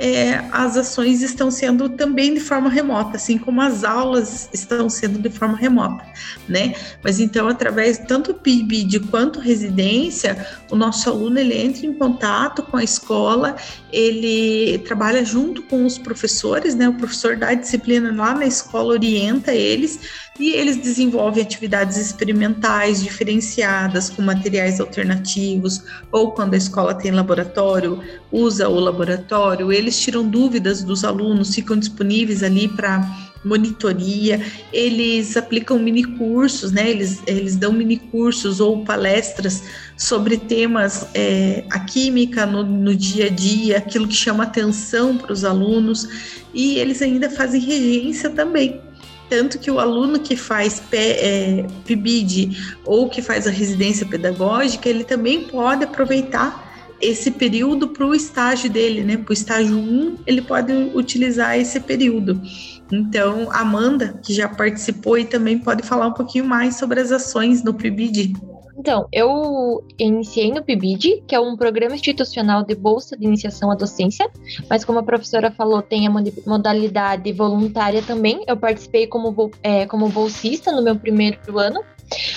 é, as ações estão sendo também de forma remota, assim como as aulas estão sendo de forma remota, né? Mas então, através tanto PIBID quanto residência, o nosso aluno ele entra em contato com a escola, ele trabalha junto com os professores, né? O professor da disciplina lá na escola orienta eles e eles desenvolvem atividades experimentais diferenciadas com materiais alternativos, ou quando a escola tem laboratório, usa o laboratório, eles tiram dúvidas dos alunos, ficam disponíveis ali para monitoria, eles aplicam mini cursos, né? Eles, eles dão mini cursos ou palestras sobre temas, é, a química no, no dia a dia, aquilo que chama atenção para os alunos, e eles ainda fazem regência também. Tanto que o aluno que faz é, PIBID ou que faz a residência pedagógica, ele também pode aproveitar esse período para o estágio dele, né? Para o estágio 1, ele pode utilizar esse período. Então, Amanda, que já participou e também pode falar um pouquinho mais sobre as ações no PIBID. Então, eu iniciei no PIBID, que é um programa institucional de bolsa de iniciação à docência, mas como a professora falou, tem a modalidade voluntária também. Eu participei como, é, como bolsista no meu primeiro ano,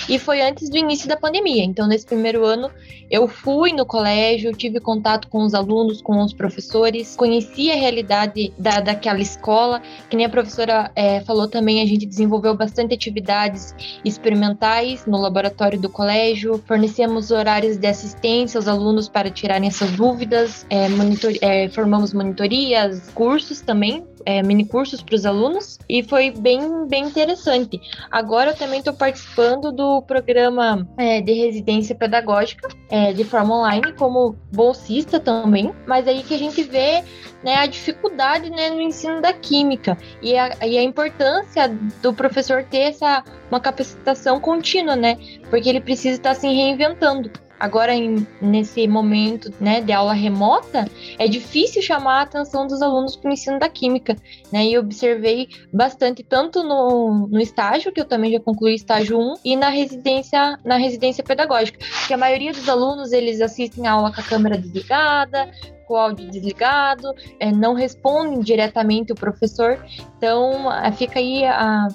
e foi antes do início da pandemia. Então, nesse primeiro ano, eu fui no colégio, tive contato com os alunos, com os professores, conheci a realidade da, daquela escola. Que nem a professora é, falou também, a gente desenvolveu bastante atividades experimentais no laboratório do colégio, fornecemos horários de assistência aos alunos para tirarem essas dúvidas, é, monitor, é, formamos monitorias, cursos também é, mini cursos para os alunos e foi bem, bem interessante. Agora eu também estou participando do programa é, de residência pedagógica é, de forma online como bolsista também, mas aí que a gente vê né, a dificuldade né, no ensino da química e a, e a importância do professor ter essa uma capacitação contínua, né? Porque ele precisa estar se reinventando. Agora, em, nesse momento né, de aula remota, é difícil chamar a atenção dos alunos para o ensino da química. Né? E observei bastante, tanto no, no estágio, que eu também já concluí estágio 1, e na residência, na residência pedagógica. Que a maioria dos alunos eles assistem a aula com a câmera desligada, com o áudio desligado, é, não respondem diretamente o professor. Então, fica aí a,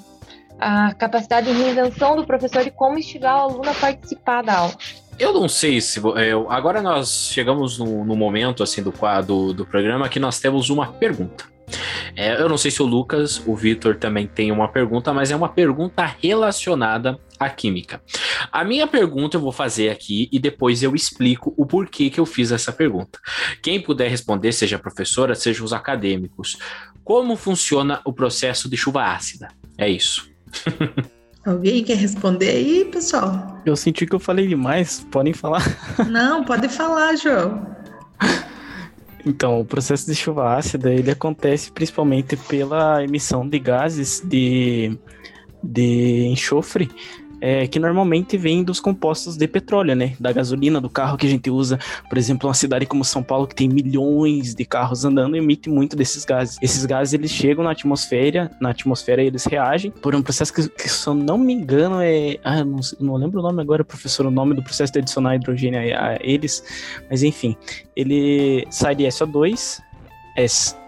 a capacidade de reinvenção do professor e como instigar o aluno a participar da aula. Eu não sei se. É, agora nós chegamos no, no momento assim do quadro do programa que nós temos uma pergunta. É, eu não sei se o Lucas, o Vitor também tem uma pergunta, mas é uma pergunta relacionada à química. A minha pergunta eu vou fazer aqui e depois eu explico o porquê que eu fiz essa pergunta. Quem puder responder, seja a professora, seja os acadêmicos, como funciona o processo de chuva ácida? É isso. <laughs> Alguém quer responder aí, pessoal? Eu senti que eu falei demais, podem falar. <laughs> Não, pode falar, João. Então, o processo de chuva ácida, ele acontece principalmente pela emissão de gases de, de enxofre é, que normalmente vem dos compostos de petróleo, né? Da gasolina, do carro que a gente usa. Por exemplo, uma cidade como São Paulo, que tem milhões de carros andando, emite muito desses gases. Esses gases, eles chegam na atmosfera, na atmosfera eles reagem por um processo que, que se eu não me engano, é... Ah, não, não lembro o nome agora, professor, o nome do processo de adicionar hidrogênio a, a eles. Mas, enfim, ele sai de SO2,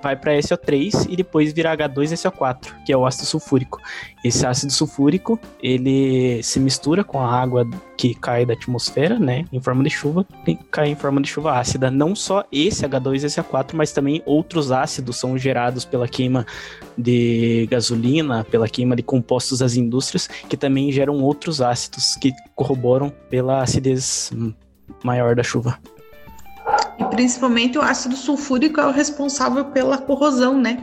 vai para SO3 e depois vira H2SO4, que é o ácido sulfúrico. Esse ácido sulfúrico, ele se mistura com a água que cai da atmosfera, né, em forma de chuva, e cai em forma de chuva ácida. Não só esse H2SO4, mas também outros ácidos são gerados pela queima de gasolina, pela queima de compostos das indústrias, que também geram outros ácidos que corroboram pela acidez maior da chuva. E principalmente o ácido sulfúrico é o responsável pela corrosão, né?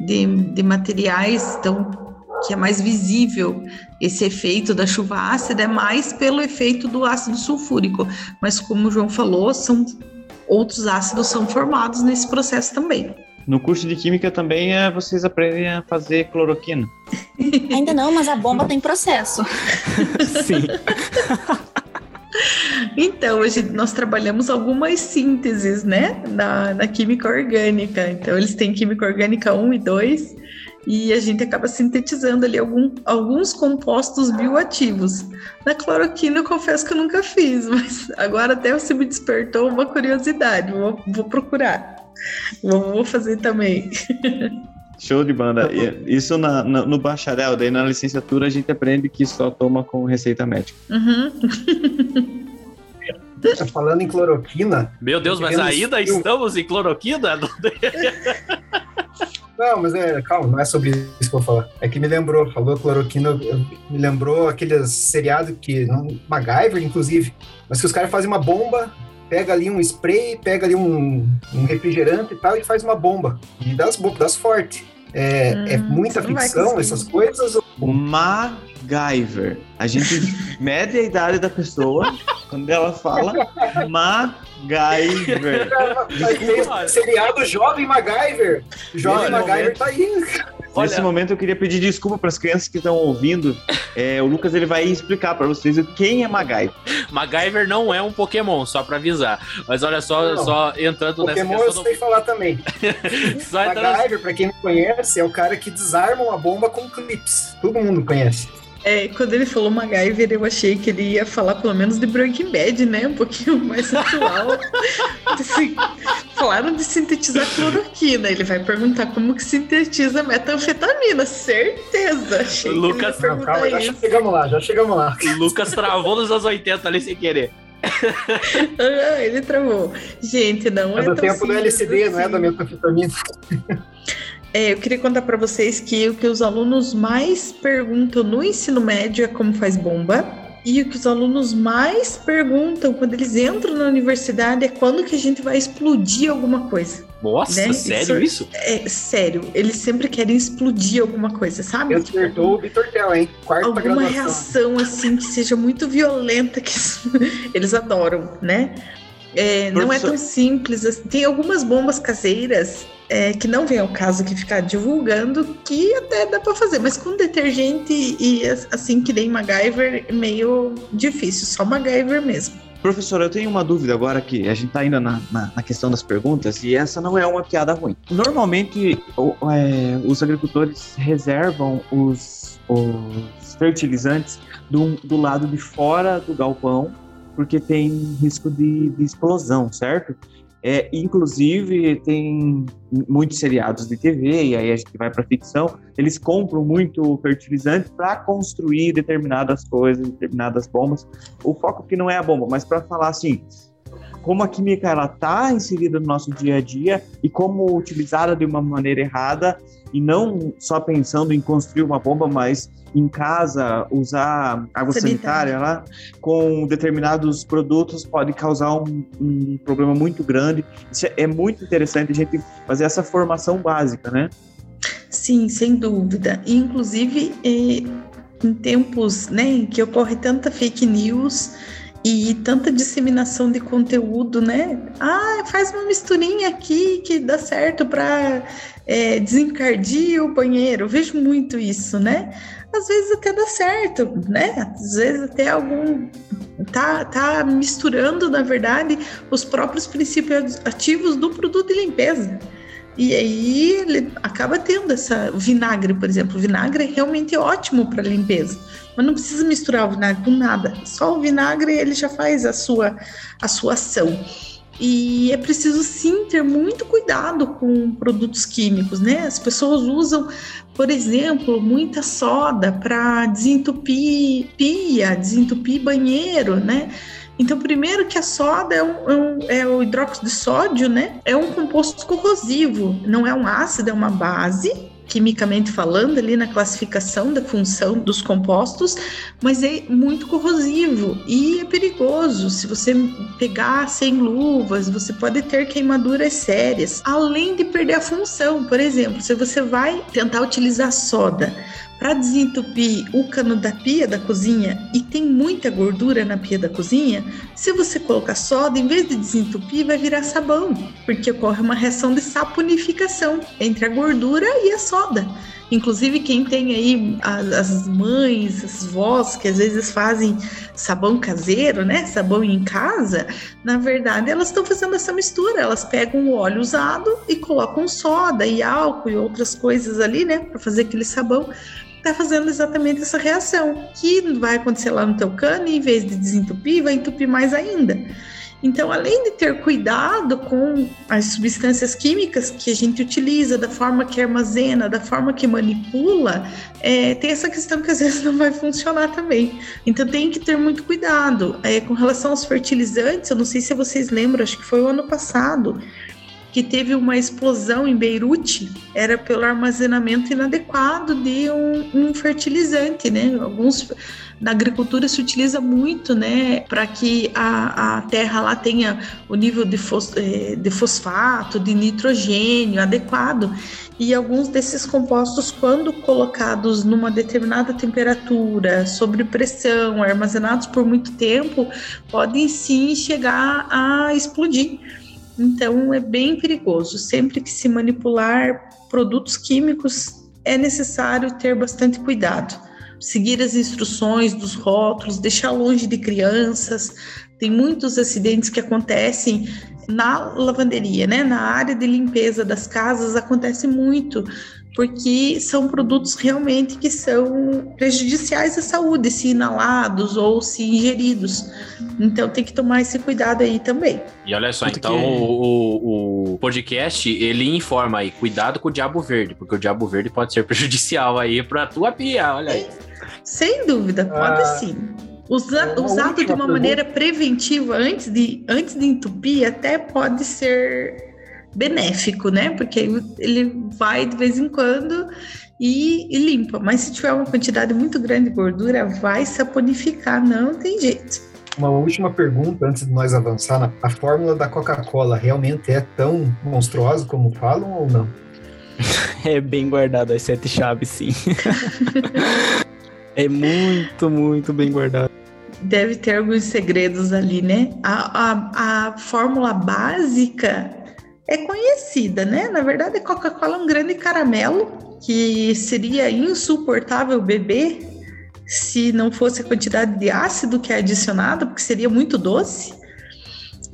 De, de materiais, então, que é mais visível esse efeito da chuva ácida, é mais pelo efeito do ácido sulfúrico. Mas como o João falou, são outros ácidos são formados nesse processo também. No curso de química também é, vocês aprendem a fazer cloroquina. Ainda não, mas a bomba tem processo. <laughs> Sim. <laughs> Então, gente, nós trabalhamos algumas sínteses, né, na, na, química orgânica. Então, eles têm química orgânica 1 e 2, e a gente acaba sintetizando ali algum, alguns compostos bioativos. Na cloroquina, eu confesso que eu nunca fiz, <laughs> mas agora até você me despertou uma curiosidade, vou, vou procurar. Vou, vou fazer também. <laughs> Show de banda. Isso na, na, no bacharel, daí na licenciatura a gente aprende que só toma com receita médica. Uhum. Falando em cloroquina. Meu Deus, mas ainda estamos em cloroquina? Não, mas é, calma, não é sobre isso que eu vou falar. É que me lembrou, falou cloroquina, me lembrou aquele seriado que, MacGyver, inclusive, mas que os caras fazem uma bomba, pega ali um spray, pega ali um, um refrigerante e tal, e faz uma bomba. E das, das forte. É, é hum, é muita ficção, essas coisas? MacGyver. A gente mede a idade da pessoa quando ela fala MacGyver. seriado Jovem MacGyver. Jovem MacGyver tá aí. Olha, Nesse momento eu queria pedir desculpa para as crianças que estão ouvindo. É, o Lucas ele vai explicar para vocês quem é MacGyver. MacGyver não é um Pokémon, só para avisar. Mas olha só, não, só entrando Pokémon nessa questão. eu sei do... falar também. <laughs> MacGyver, para quem não conhece, é o cara que desarma uma bomba com clips. Todo mundo conhece. É, quando ele falou MacGyver, eu achei que ele ia falar pelo menos de Breaking Bad, né? Um pouquinho <laughs> mais atual. falaram de sintetizar cloroquina. Ele vai perguntar como que sintetiza metanfetamina. Certeza. Achei Lucas, que ele não, calma, já chegamos lá, já chegamos lá. Lucas travou nos anos 80 ali sem querer. ah, ele travou. Gente, não é, é do tempo do LCD, assim. não é da metanfetamina. É, eu queria contar para vocês que o que os alunos mais perguntam no ensino médio é como faz bomba. E o que os alunos mais perguntam quando eles entram na universidade é quando que a gente vai explodir alguma coisa. Nossa, né? sério isso? É sério. Eles sempre querem explodir alguma coisa, sabe? Acertou o Vitor Tel, hein? Quarta alguma graduação. reação assim que seja muito violenta que <laughs> eles adoram, né? É, não é tão simples. Assim. Tem algumas bombas caseiras é, que não vem ao caso que ficar divulgando, que até dá para fazer, mas com detergente e assim que nem MacGyver, meio difícil, só MacGyver mesmo. Professor, eu tenho uma dúvida agora que a gente está ainda na, na, na, questão das perguntas e essa não é uma piada ruim. Normalmente, o, é, os agricultores reservam os, os fertilizantes do, do lado de fora do galpão porque tem risco de, de explosão, certo? É, inclusive, tem muitos seriados de TV, e aí a gente vai para ficção, eles compram muito fertilizante para construir determinadas coisas, determinadas bombas. O foco aqui não é a bomba, mas para falar assim, como a química ela está inserida no nosso dia a dia e como utilizada de uma maneira errada e não só pensando em construir uma bomba, mas em casa usar água sanitária, sanitária lá com determinados produtos pode causar um, um problema muito grande. Isso é, é muito interessante a gente fazer essa formação básica, né? Sim, sem dúvida. Inclusive, eh, em tempos né, em que ocorre tanta fake news, e tanta disseminação de conteúdo, né? Ah, faz uma misturinha aqui que dá certo para é, desencardir o banheiro. Eu vejo muito isso, né? Às vezes até dá certo, né? Às vezes até algum tá, tá misturando, na verdade, os próprios princípios ativos do produto de limpeza. E aí ele acaba tendo essa vinagre, por exemplo. O vinagre é realmente ótimo para limpeza, mas não precisa misturar o vinagre com nada. Só o vinagre ele já faz a sua a sua ação. E é preciso sim ter muito cuidado com produtos químicos, né? As pessoas usam, por exemplo, muita soda para desentupir pia, desentupir banheiro, né? Então, primeiro que a soda é, é, um, é, o hidróxido de sódio, né? É um composto corrosivo, não é um ácido, é uma base quimicamente falando, ali na classificação da função dos compostos, mas é muito corrosivo e é perigoso. Se você pegar sem luvas, você pode ter queimaduras sérias, além de perder a função. Por exemplo, se você vai tentar utilizar soda para desentupir o cano da pia da cozinha e tem muita gordura na pia da cozinha, se você colocar soda, em vez de desentupir, vai virar sabão, porque ocorre uma reação de saponificação entre a gordura e a soda. Inclusive, quem tem aí as, mães, as vós, que às vezes fazem sabão caseiro, né? Sabão em casa, na verdade, elas estão fazendo essa mistura. Elas pegam o óleo usado e colocam soda e álcool e outras coisas ali, né? Para fazer aquele sabão está fazendo exatamente essa reação, que vai acontecer lá no teu cano e em vez de desentupir, vai entupir mais ainda. Então, além de ter cuidado com as substâncias químicas que a gente utiliza, da forma que armazena, da forma que manipula, é, tem essa questão que às vezes não vai funcionar também. Então, tem que ter muito cuidado. É, com relação aos fertilizantes, eu não sei se vocês lembram, acho que foi o ano passado, que teve uma explosão em Beirute era pelo armazenamento inadequado de um, um fertilizante, né? Alguns na agricultura se utiliza muito, né, para que a, a terra lá tenha o nível de, fos, eh, de fosfato, de nitrogênio adequado. E alguns desses compostos, quando colocados numa determinada temperatura, sob pressão, armazenados por muito tempo, podem sim chegar a explodir. Então é bem perigoso. Sempre que se manipular produtos químicos, é necessário ter bastante cuidado. Seguir as instruções dos rótulos, deixar longe de crianças. Tem muitos acidentes que acontecem na lavanderia, né? Na área de limpeza das casas acontece muito porque são produtos realmente que são prejudiciais à saúde, se inalados ou se ingeridos. Então tem que tomar esse cuidado aí também. E olha só, então que... o, o, podcast ele informa aí, cuidado com o diabo verde, porque o diabo verde pode ser <laughs> prejudicial aí para tua pia, olha aí. Sem dúvida, pode ah. sim. Usa, usado de uma pergunta. maneira preventiva antes de, antes de entupir até pode ser benéfico, né? Porque ele vai de vez em quando e, e, limpa. Mas se tiver uma quantidade muito grande de gordura, vai saponificar, não tem jeito. Uma última pergunta antes de nós avançar. A fórmula da Coca-Cola realmente é tão monstruosa como falam ou não? <laughs> É bem guardado as sete chaves, sim. <laughs> é muito, muito bem guardado deve ter alguns segredos ali, né? A, a, a fórmula básica é conhecida, né? Na verdade, a Coca-Cola é um grande caramelo que seria insuportável beber se não fosse a quantidade de ácido que é adicionado, porque seria muito doce.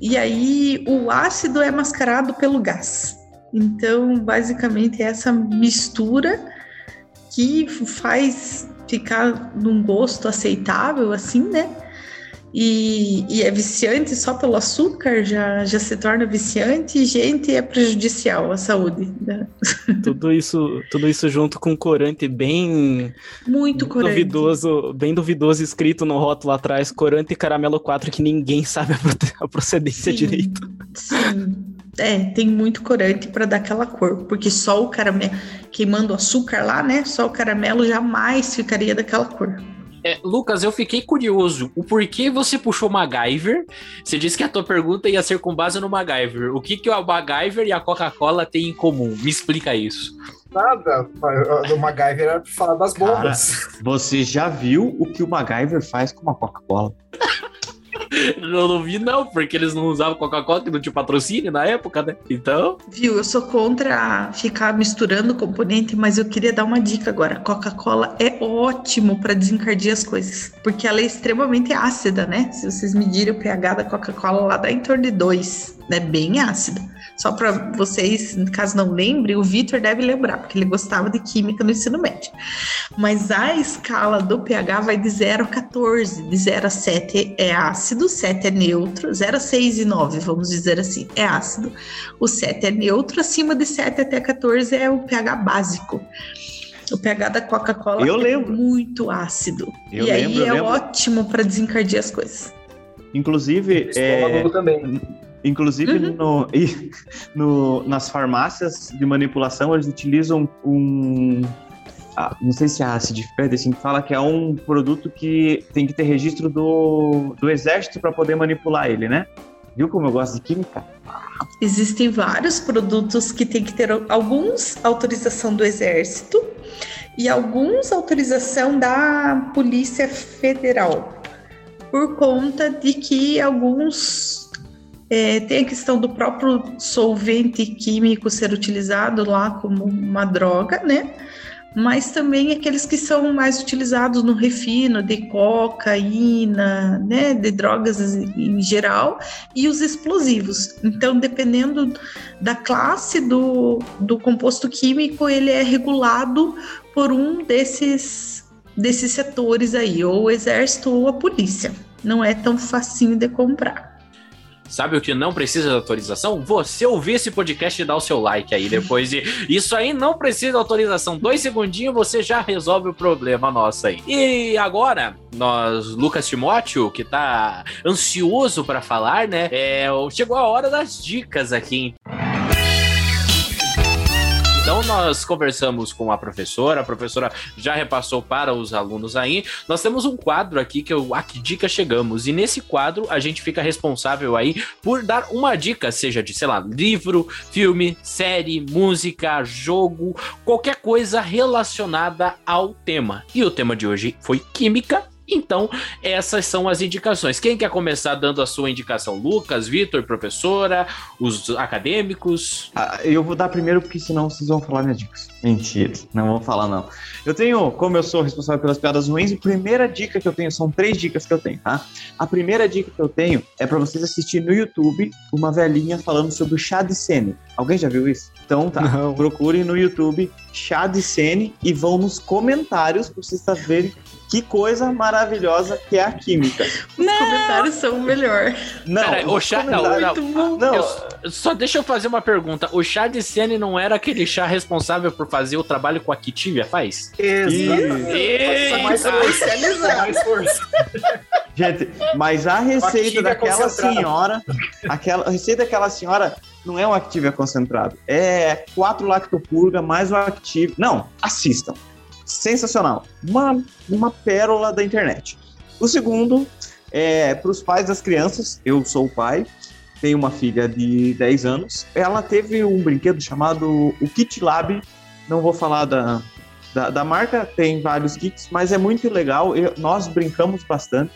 E aí o ácido é mascarado pelo gás. Então, basicamente, é essa mistura que faz ficar num gosto aceitável, assim, né? E, e, é viciante só pelo açúcar, já, já se torna viciante e, gente, é prejudicial à saúde. Né? <laughs> Tudo isso, tudo isso junto com corante bem muito corante. duvidoso, bem duvidoso escrito no rótulo atrás, corante caramelo 4 que ninguém sabe a procedência sim, direito. Sim. É, tem muito corante para dar aquela cor, porque só o caramelo, queimando o açúcar lá, né? Só o caramelo jamais ficaria daquela cor. É, Lucas, eu fiquei curioso. O porquê você puxou MacGyver? Você disse que a tua pergunta ia ser com base no MacGyver. O que, que o MacGyver e a Coca-Cola têm em comum? Me explica isso. Nada. O MacGyver era pra falar das bombas. Cara, você já viu o que o MacGyver faz com uma Coca-Cola? <laughs> Eu não vi, não, porque eles não usavam Coca-Cola, que não tinha patrocínio na época, né? Então. Viu, eu sou contra ficar misturando componente, mas eu queria dar uma dica agora. Coca-Cola é ótimo para desencardir as coisas, porque ela é extremamente ácida, né? Se vocês medirem o pH da Coca-Cola, lá dá em torno de 2, né? Bem ácida. Só para vocês, caso não lembrem, o Vitor deve lembrar, porque ele gostava de química no ensino médio. Mas a escala do pH vai de 0 a 14. De 0 a 7 é ácido, 7 é neutro, 0 a 6 e 9, vamos dizer assim, é ácido. O 7 é neutro, acima de 7 até 14 é o pH básico. O pH da Coca-Cola é muito ácido. Eu e lembro, aí é ótimo para desencardir as coisas. Inclusive, é... também. Inclusive, uhum. no, no, nas farmácias de manipulação, eles utilizam um. Ah, não sei se é acidificante, assim, fala que é um produto que tem que ter registro do, do exército para poder manipular ele, né? Viu como eu gosto de química? Existem vários produtos que tem que ter alguns autorização do exército e alguns autorização da Polícia Federal, por conta de que alguns é, tem a questão do próprio solvente químico ser utilizado lá como uma droga, né? Mas também aqueles que são mais utilizados no refino de cocaína, né, de drogas em geral, e os explosivos. Então, dependendo da classe do, do composto químico, ele é regulado por um desses, desses setores aí, ou o exército ou a polícia. Não é tão facinho de comprar. Sabe o que não precisa de autorização? Você ouvir esse podcast e dar o seu like aí depois de. <laughs> Isso aí não precisa de autorização. Dois segundinhos você já resolve o problema nosso aí. E agora, nós, Lucas Timóteo, que tá ansioso para falar, né? É, chegou a hora das dicas aqui. Então nós conversamos com a professora, a professora já repassou para os alunos aí. Nós temos um quadro aqui que o A Que Dica Chegamos. E nesse quadro a gente fica responsável aí por dar uma dica, seja de, sei lá, livro, filme, série, música, jogo, qualquer coisa relacionada ao tema. E o tema de hoje foi química então, essas são as indicações. Quem quer começar dando a sua indicação? Lucas, Vitor, professora, os acadêmicos? Ah, eu vou dar primeiro, porque senão vocês vão falar minhas dicas. Mentira, não vou falar não. Eu tenho, como eu sou responsável pelas piadas ruins, a primeira dica que eu tenho, são três dicas que eu tenho, tá? A primeira dica que eu tenho é para vocês assistir no YouTube uma velhinha falando sobre o chá de sene. Alguém já viu isso? Então tá, não. procurem no YouTube chá de sene e vão nos comentários para vocês verem que coisa maravilhosa que é a química. Os não. comentários são o melhor. Não, Pera, o chá, não, não, não. Eu, só deixa eu fazer uma pergunta. O chá de Sene não era aquele chá responsável por fazer o trabalho com a Kitivia faz? Exatamente. Mais força. Gente, mas a receita daquela senhora, aquela a receita daquela senhora não é um Activia concentrado. É quatro lactopurga mais o Activia. Não, assistam sensacional. Uma, uma pérola da internet. O segundo é para os pais das crianças. Eu sou o pai, tenho uma filha de 10 anos. Ela teve um brinquedo chamado o Kit Lab. Não vou falar da, da, da marca, tem vários kits, mas é muito legal. Eu, nós brincamos bastante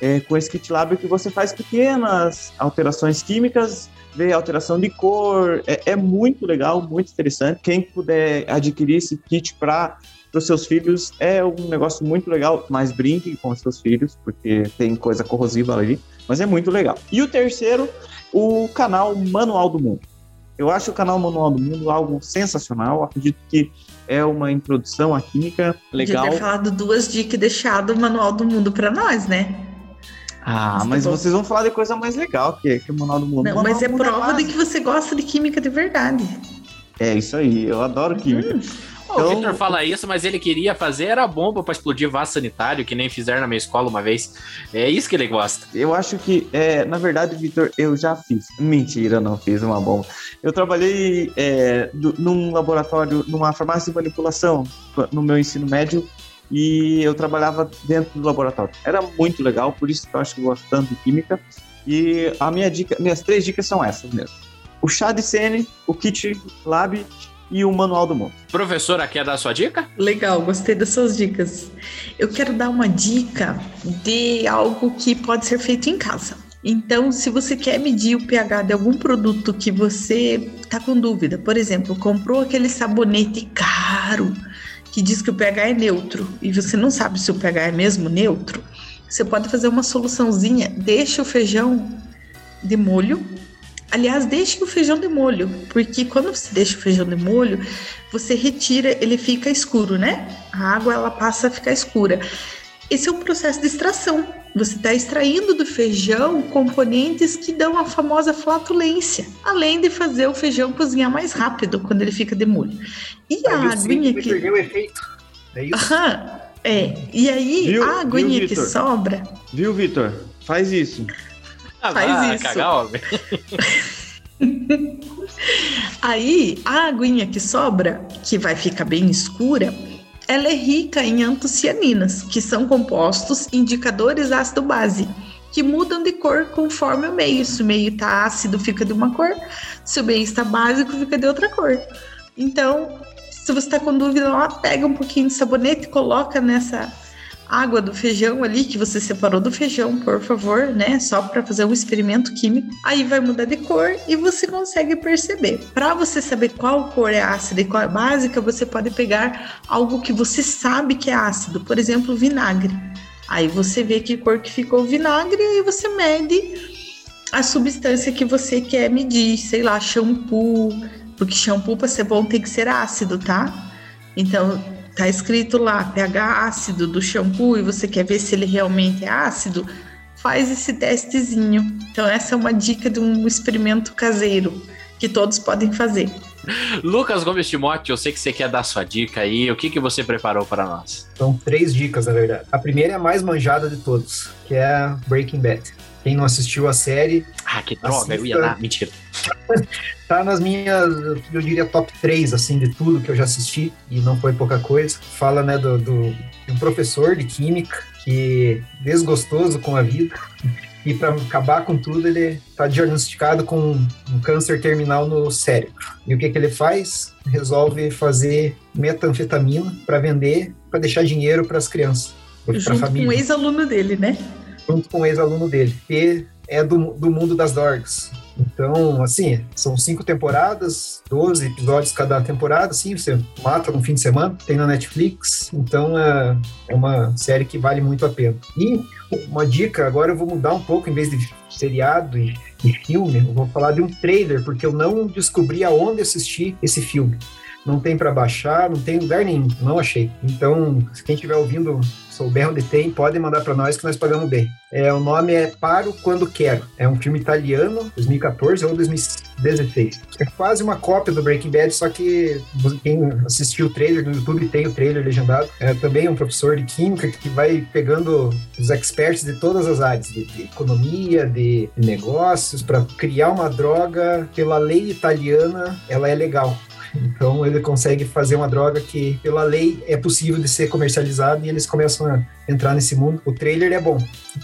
é, com esse Kit Lab que você faz pequenas alterações químicas vê alteração de cor, é, é, muito legal, muito interessante. Quem puder adquirir esse kit para para os seus filhos é um negócio muito legal, mas brinque com os seus filhos, porque tem coisa corrosiva ali, mas é muito legal. E o terceiro, o canal Manual do Mundo. Eu acho o canal Manual do Mundo algo sensacional, acredito que é uma introdução à química legal. Podia ter falado duas dicas e deixado o Manual do Mundo para nós, né? Ah, Mas mas tá vocês vão falar de coisa mais legal que, que o Manual do Mundo. Não, mas é prova de massa. que você gosta de química de verdade. É isso aí, eu adoro química. Ó, Então- o Victor fala isso, mas ele queria fazer era bomba pra explodir vaso sanitário, que nem fizeram na minha escola uma vez. É isso que ele gosta. Eu acho que, é, na verdade, Vitor, eu já fiz. Mentira, não fiz uma bomba. Eu trabalhei é, do- num laboratório, numa farmácia de manipulação no meu ensino médio e eu trabalhava dentro do laboratório. Era muito legal, por isso que eu acho que eu gosto tanto de química. E a minha dica, minhas três dicas são essas mesmo. O chá de CN, o kit lab e o manual do mundo. Professora, quer dar sua dica? Legal, gostei das suas dicas. Eu quero dar uma dica de algo que pode ser feito em casa. Então, se você quer medir o pH de algum produto que você está com dúvida, por exemplo, comprou aquele sabonete caro que diz que o pH é neutro e você não sabe se o pH é mesmo neutro, você pode fazer uma soluçãozinha, deixa o feijão de molho. Aliás, deixe o feijão de molho, porque quando você deixa o feijão de molho, você retira, ele fica escuro, né? A água ela passa a ficar escura. Esse é um processo de extração. Você está extraindo do feijão componentes que dão a famosa flatulência, além de fazer o feijão cozinhar mais rápido quando ele fica de molho. E a aguinha que. perdeu o efeito. É isso? Aham, é. E aí, Viu? a aguinha Viu, que sobra. Viu, Vitor? Faz isso. Ah, Faz vai isso. cagar, homem. <laughs> Aí, a aguinha que sobra, que vai ficar bem escura, ela é rica em antocianinas, que são compostos indicadores ácido-base, que mudam de cor conforme o meio. Se o meio está ácido, fica de uma cor, se o meio está básico, fica de outra cor. Então, se você está com dúvida lá, pega um pouquinho de sabonete, coloca nessa água do feijão ali que você separou do feijão, por favor, né? Só para fazer um experimento químico. Aí vai mudar de cor e você consegue perceber. Para você saber qual cor é ácida e qual é básica, você pode pegar algo que você sabe que é ácido, por exemplo, vinagre. Aí você vê que cor que ficou o vinagre e você mede a substância que você quer medir, sei lá, shampoo, porque shampoo para ser bom tem que ser ácido, tá? Então, tá escrito lá pH ácido do shampoo e você quer ver se ele realmente é ácido, faz esse testezinho. Então, essa é uma dica de um experimento caseiro que todos podem fazer. Lucas Gomes Timóteo, eu sei que você quer dar sua dica aí. O que, que você preparou para nós? São três dicas, na verdade. A primeira é a mais manjada de todos, que é Breaking Bad. Quem não assistiu a série, Ah, que droga, eu ia Assista. dar. Mentira. <laughs> tá nas minhas, eu diria, top 3, assim, de tudo que eu já assisti, e não foi pouca coisa. Fala, né, do, do- de um professor de química que desgostoso com a vida, <laughs> e para acabar com tudo, ele tá diagnosticado com um câncer terminal no cérebro. E o que que ele faz? Resolve fazer metanfetamina para vender, para deixar dinheiro para as crianças, para a Junto com família o ex-aluno dele, né? Junto com o ex-aluno dele, que é do, do mundo das drogas. Então, assim, são cinco temporadas, 12 episódios cada temporada, assim, você mata no fim de semana, tem na Netflix, então é, é uma série que vale muito a pena. E uma dica, agora eu vou mudar um pouco, em vez de seriado e, e filme, eu vou falar de um trailer, porque eu não descobri aonde assistir esse filme. Não tem para baixar, não tem em lugar nenhum, não achei. Então, quem estiver ouvindo souber onde tem, pode mandar para nós que nós pagamos bem. É, o nome é Paro Quando Quero. É um filme italiano, 2014 ou 2016. É quase uma cópia do Breaking Bad, só que quem assistiu o trailer no YouTube tem o trailer legendado. É também um professor de química que vai pegando os experts de todas as áreas, de, de economia, de negócios, para criar uma droga pela lei italiana, ela é legal. Então ele consegue fazer uma droga que, pela lei, é possível de ser comercializada e eles começam a entrar nesse mundo. O trailer é bom.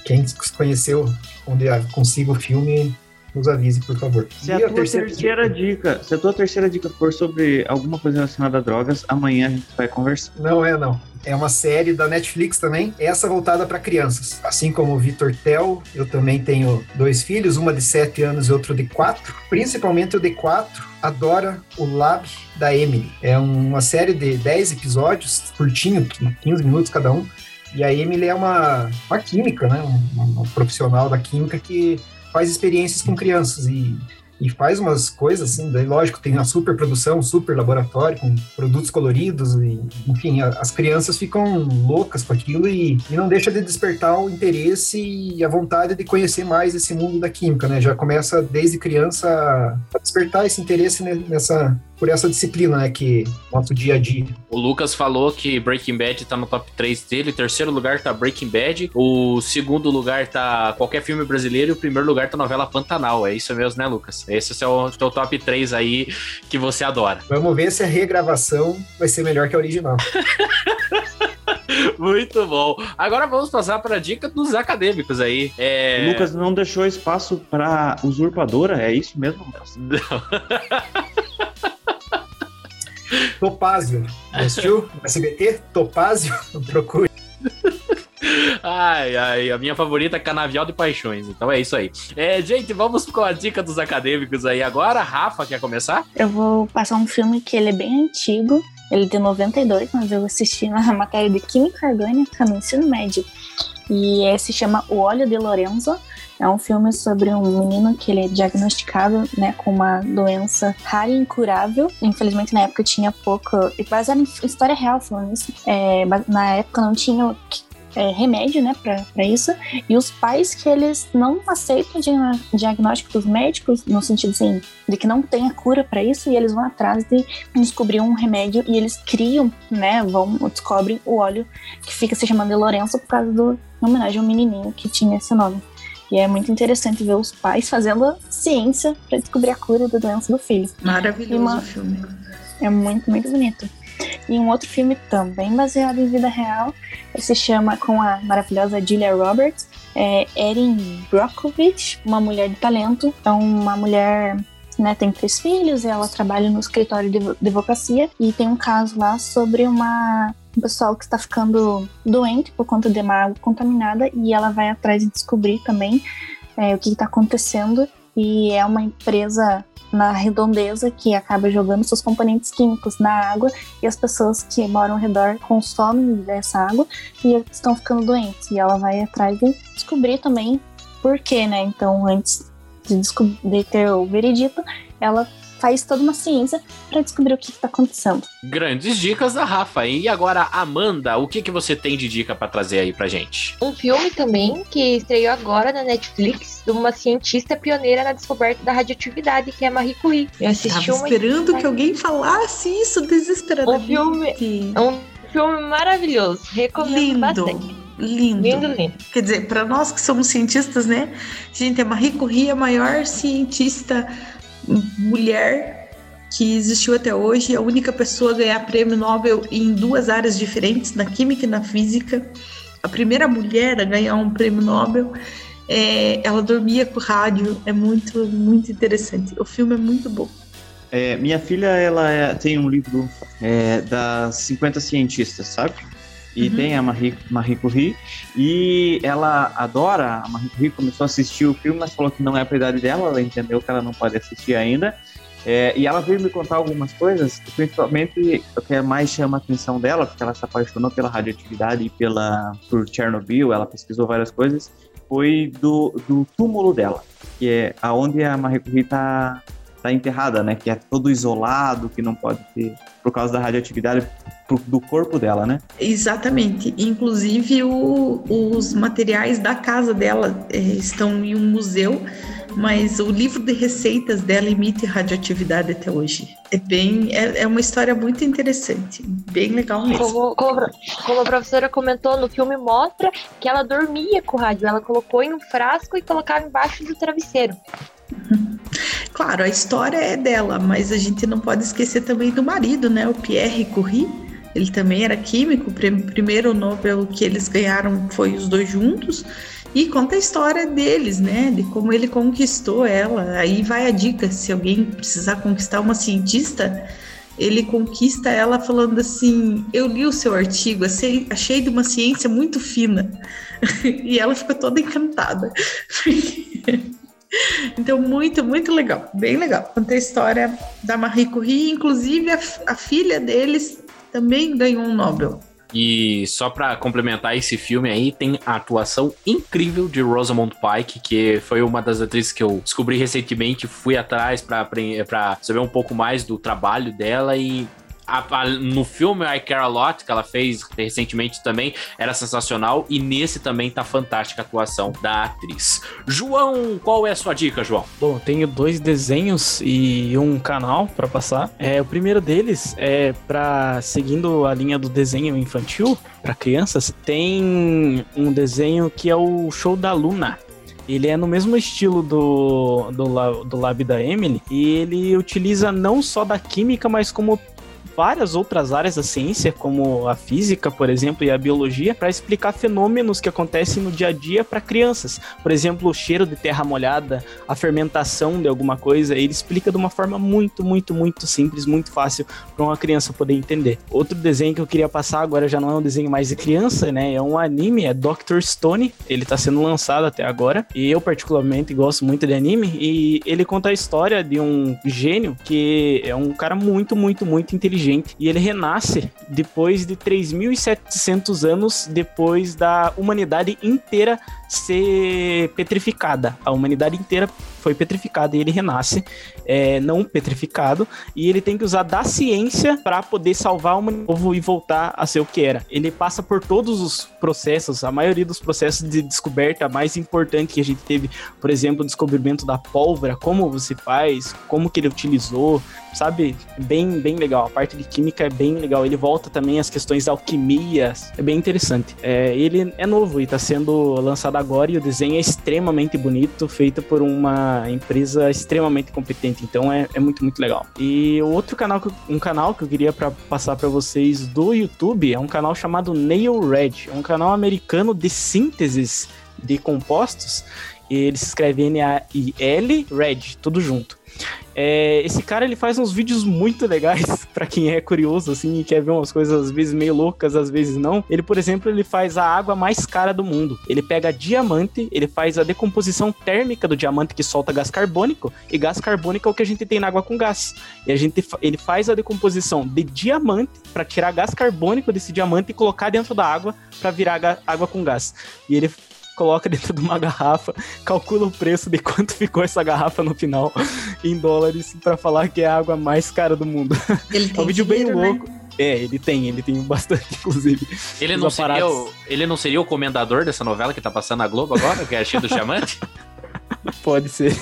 Quem conheceu, onde consiga o filme, nos avise, por favor. Se E a tua terceira, dica, se a tua terceira dica for sobre alguma coisa relacionada a drogas, amanhã a gente vai conversar. Não é, não. É uma série da Netflix também, essa voltada para crianças. Assim como o Vitor Tel, eu também tenho dois filhos, uma de 7 anos e outro de 4. Principalmente o de 4 adora o Lab da Emily. É uma série de 10 episódios, curtinho, 15 minutos cada um. E a Emily é uma, uma química, né? Uma, uma profissional da química que faz experiências com crianças. E, e faz umas coisas assim, daí lógico, tem a super produção, super laboratório, com produtos coloridos, e, enfim, a, as crianças ficam loucas com aquilo e, e não deixa de despertar o interesse e a vontade de conhecer mais esse mundo da química, né? Já começa desde criança a despertar esse interesse nessa por essa disciplina, né, que nosso dia a dia. O Lucas falou que Breaking Bad tá no top 3 dele, terceiro lugar tá Breaking Bad, o segundo lugar tá qualquer filme brasileiro e o primeiro lugar tá novela Pantanal. É isso mesmo, né, Lucas? Esse é o teu top 3 aí que você adora. Vamos ver se a regravação vai ser melhor que a original. <laughs> Muito bom. Agora vamos passar para a dica dos acadêmicos aí. É... Lucas não deixou espaço para usurpadora, é isso mesmo, Lucas? Não. <laughs> Topázio. Assistiu? SBT? Topázio? <laughs> Procure. Ai, ai, a minha favorita é Canavial de Paixões. Então é isso aí. É, gente, vamos com a dica dos acadêmicos aí agora. Rafa, quer começar? Eu vou passar um filme que ele é bem antigo. Ele de 92, mas eu assisti na <laughs> matéria de Química Orgânica no ensino médio. E esse se chama O Óleo de Lorenzo. É um filme sobre um menino que ele é diagnosticado né, com uma doença rara e incurável. Infelizmente, na época tinha pouco. Baseado em história real falando isso. É, na época não tinha é, remédio, né, para isso, e os pais que eles não aceitam o diagnóstico dos médicos, no sentido assim, de que não tem a cura para isso, e eles vão atrás de descobrir um remédio e eles criam, né, vão, descobrem o óleo que fica se chamando de Lourenço por causa do, em homenagem ao menininho que tinha esse nome. E é muito interessante ver os pais fazendo ciência para descobrir a cura da doença do filho. Maravilhoso o filme. É muito, muito bonito. E um outro filme também baseado em vida real, se chama com a maravilhosa Julia Roberts, é Erin Brockovich, uma mulher de talento. É uma mulher né, tem três filhos, ela trabalha no escritório de advocacia e tem um caso lá sobre uma um pessoal que está ficando doente por conta de uma água contaminada e ela vai atrás de descobrir também é, o que está acontecendo e é uma empresa na redondeza que acaba jogando seus componentes químicos na água e as pessoas que moram ao redor consomem dessa água e estão ficando doentes. E ela vai atrás de descobrir também por quê, né? Então, antes de, de ter o veredito, ela faz toda uma ciência para descobrir o que está acontecendo. Grandes dicas da Rafa. E agora, Amanda, o que, que você tem de dica para trazer aí pra gente? Um filme também que estreou agora na Netflix, de uma cientista pioneira na descoberta da radioatividade, que é Marie Curie. Eu assisti Tava uma esperando que alguém falasse isso desesperadamente. Um filme, um filme maravilhoso. Recomendo Lindo. bastante. Lindo. Lindo, lindo. Quer dizer, para nós que somos cientistas, né? Gente, a Marie Curie é a maior cientista mulher que existiu até hoje, a única pessoa a ganhar prêmio Nobel em duas áreas diferentes, na química e na física. A primeira mulher a ganhar um prêmio Nobel. É, ela dormia com rádio, é muito, muito interessante. O filme é muito bom. É, minha filha, ela é, tem um livro é, das 50 cientistas, sabe? E uhum. tem a Marie, Marie Curie. E ela adora, a Marie Curie começou a assistir o filme, mas falou que não é a idade dela, ela entendeu que ela não pode assistir ainda. É, e ela veio me contar algumas coisas, principalmente o que mais chama a atenção dela, porque ela se apaixonou pela radioatividade e pela, por Chernobyl, ela pesquisou várias coisas, foi do, do túmulo dela, que é aonde a Marie Curie está tá enterrada, né? Que é todo isolado, que não pode ter, por causa da radioatividade do corpo dela, né? Exatamente. Inclusive, o, os materiais da casa dela é, estão em um museu, mas o livro de receitas dela emite radioatividade até hoje. É bem, é, é uma história muito interessante, bem legal mesmo. Como, como, como, a professora comentou, no filme mostra que ela dormia com o rádio, ela colocou em um frasco e colocava embaixo do travesseiro. <laughs> Claro, a história é dela, mas a gente não pode esquecer também do marido, né? O Pierre Curie. Ele também era químico. O primeiro Nobel que eles ganharam foi os dois juntos. E conta a história deles, né? De como ele conquistou ela. Aí vai a dica: se alguém precisar conquistar uma cientista, ele conquista ela falando assim: Eu li o seu artigo, achei, de uma ciência muito fina. <laughs> e ela ficou toda encantada. <laughs> Então, muito, muito legal, bem legal. Conta a história da Marie Curie, inclusive a, a filha deles também ganhou um Nobel. E só pra complementar esse filme aí, tem a atuação incrível de Rosamund Pike, que foi uma das atrizes que eu descobri recentemente, fui atrás pra saber um pouco mais do trabalho dela e a, a, no filme I Care A Lot, que ela fez recentemente também, era sensacional. E nesse também tá fantástica a atuação da atriz. João, qual é a sua dica, João? Bom, tenho dois desenhos e um canal para passar. É, o primeiro deles é para seguindo a linha do desenho infantil para crianças, tem um desenho que é o Show da Luna. Ele é no mesmo estilo do, do, do Lab da Emily e ele utiliza não só da química, mas como várias outras áreas da ciência, como a física, por exemplo, e a biologia, para explicar fenômenos que acontecem no dia a dia para crianças. Por exemplo, o cheiro de terra molhada, a fermentação de alguma coisa, ele explica de uma forma muito, muito, muito simples, muito fácil para uma criança poder entender. Outro desenho que eu queria passar agora já não é um desenho mais de criança, né? É um anime, é Dr. Stone. Ele está sendo lançado até agora e eu particularmente gosto muito de anime e ele conta a história de um gênio que é um cara muito, muito, muito inteligente inteligente e ele renasce depois de 3.700 anos depois da humanidade inteira ser petrificada. A humanidade inteira foi petrificada e ele renasce é, não petrificado e ele tem que usar da ciência para poder salvar o novo e voltar a ser o que era. Ele passa por todos os processos, a maioria dos processos de descoberta mais importante que a gente teve, por exemplo, o descobrimento da pólvora, como você faz, como que ele utilizou, sabe? Bem, bem legal. A parte de química é bem legal. Ele volta também às questões da alquimia, é bem interessante. É, ele é novo e está sendo lançado agora e o desenho é extremamente bonito, feito por uma empresa extremamente competente. Então é, é muito, muito legal. E outro canal, um canal que eu queria pra, passar para vocês do YouTube é um canal chamado Nail Red. É um canal americano de sínteses de compostos. Ele se escreve N-A-I-L Red, tudo junto. É, esse cara ele faz uns vídeos muito legais <laughs> para quem é curioso assim e quer ver umas coisas às vezes meio loucas, às vezes não. Ele, por exemplo, ele faz a água mais cara do mundo. Ele pega diamante, ele faz a decomposição térmica do diamante que solta gás carbônico e gás carbônico é o que a gente tem na água com gás. E a gente ele faz a decomposição de diamante para tirar gás carbônico desse diamante e colocar dentro da água para virar água com gás. E ele coloca dentro de uma garrafa, calcula o preço de quanto ficou essa garrafa no final em dólares para falar que é a água mais cara do mundo. Ele tem <laughs> é um vídeo dinheiro, bem né? louco. Né? É, ele tem, ele tem bastante, <laughs> inclusive. Ele não, seria o, ele não seria o comendador dessa novela que tá passando na Globo agora, que é cheio do diamante? <laughs> Pode ser.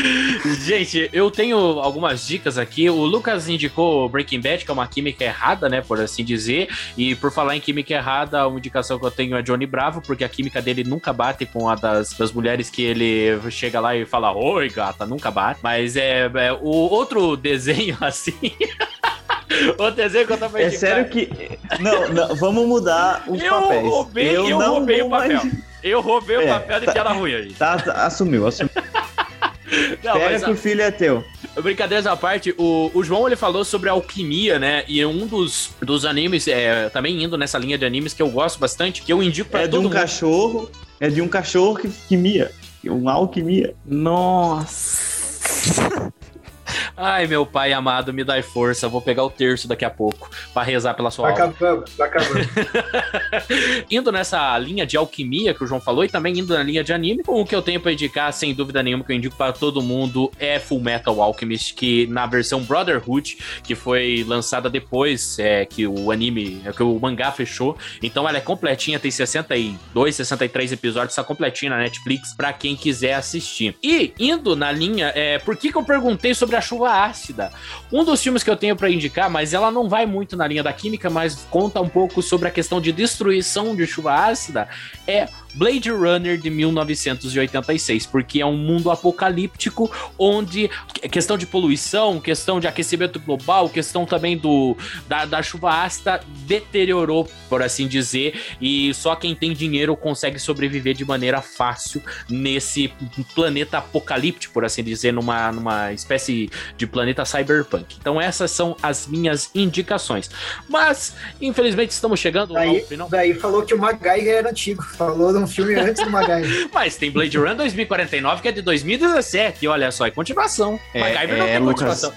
<laughs> Gente, eu tenho algumas dicas aqui. O Lucas indicou Breaking Bad, que é uma química errada, né, por assim dizer. E por falar em química errada, uma indicação que eu tenho é Johnny Bravo, porque a química dele nunca bate com a das, das mulheres que ele chega lá e fala: Oi, gata, nunca bate. Mas é, é o outro desenho <laughs> assim. O desenho que eu tava É sério que. Não, não, vamos mudar os eu papéis. Roubei, eu, eu roubei o papel. Mais... Eu roubei é, o papel de tá, piada ruim aí. Tá, tá, assumiu, assumiu. Não, Espera que o filho é teu. Brincadeiras à parte, o, o João ele falou sobre alquimia, né? E um dos, dos animes, é, também indo nessa linha de animes que eu gosto bastante, que eu indico pra é todo mundo. É de um cachorro, é de um cachorro que quimia. Uma alquimia. Nossa. Ai, meu pai amado, me dai força. Vou pegar o terço daqui a pouco para rezar pela sua tá Acabando, tá acabando. <laughs> indo nessa linha de alquimia que o João falou e também indo na linha de anime, o que eu tenho para indicar, sem dúvida nenhuma, que eu indico para todo mundo é Full Metal Alchemist, que na versão Brotherhood, que foi lançada depois é, que o anime, que o mangá fechou. Então ela é completinha, tem 62, 63 episódios, está completinha na Netflix para quem quiser assistir. E indo na linha, é, por que, que eu perguntei sobre a chuva ácida. Um dos filmes que eu tenho para indicar, mas ela não vai muito na linha da química, mas conta um pouco sobre a questão de destruição de chuva ácida, é Blade Runner de 1986, porque é um mundo apocalíptico onde questão de poluição, questão de aquecimento global, questão também do da, da chuva ácida deteriorou, por assim dizer, e só quem tem dinheiro consegue sobreviver de maneira fácil nesse planeta apocalíptico, por assim dizer, numa, numa espécie de planeta cyberpunk. Então essas são as minhas indicações. Mas, infelizmente, estamos chegando daí, ao final. Daí falou que o MacGyver era antigo, falou um filme antes do MacGyver. <laughs> Mas tem Blade Runner 2049 que é de 2017, olha só, é continuação. É, MacGyver não é, tem Lucas, continuação.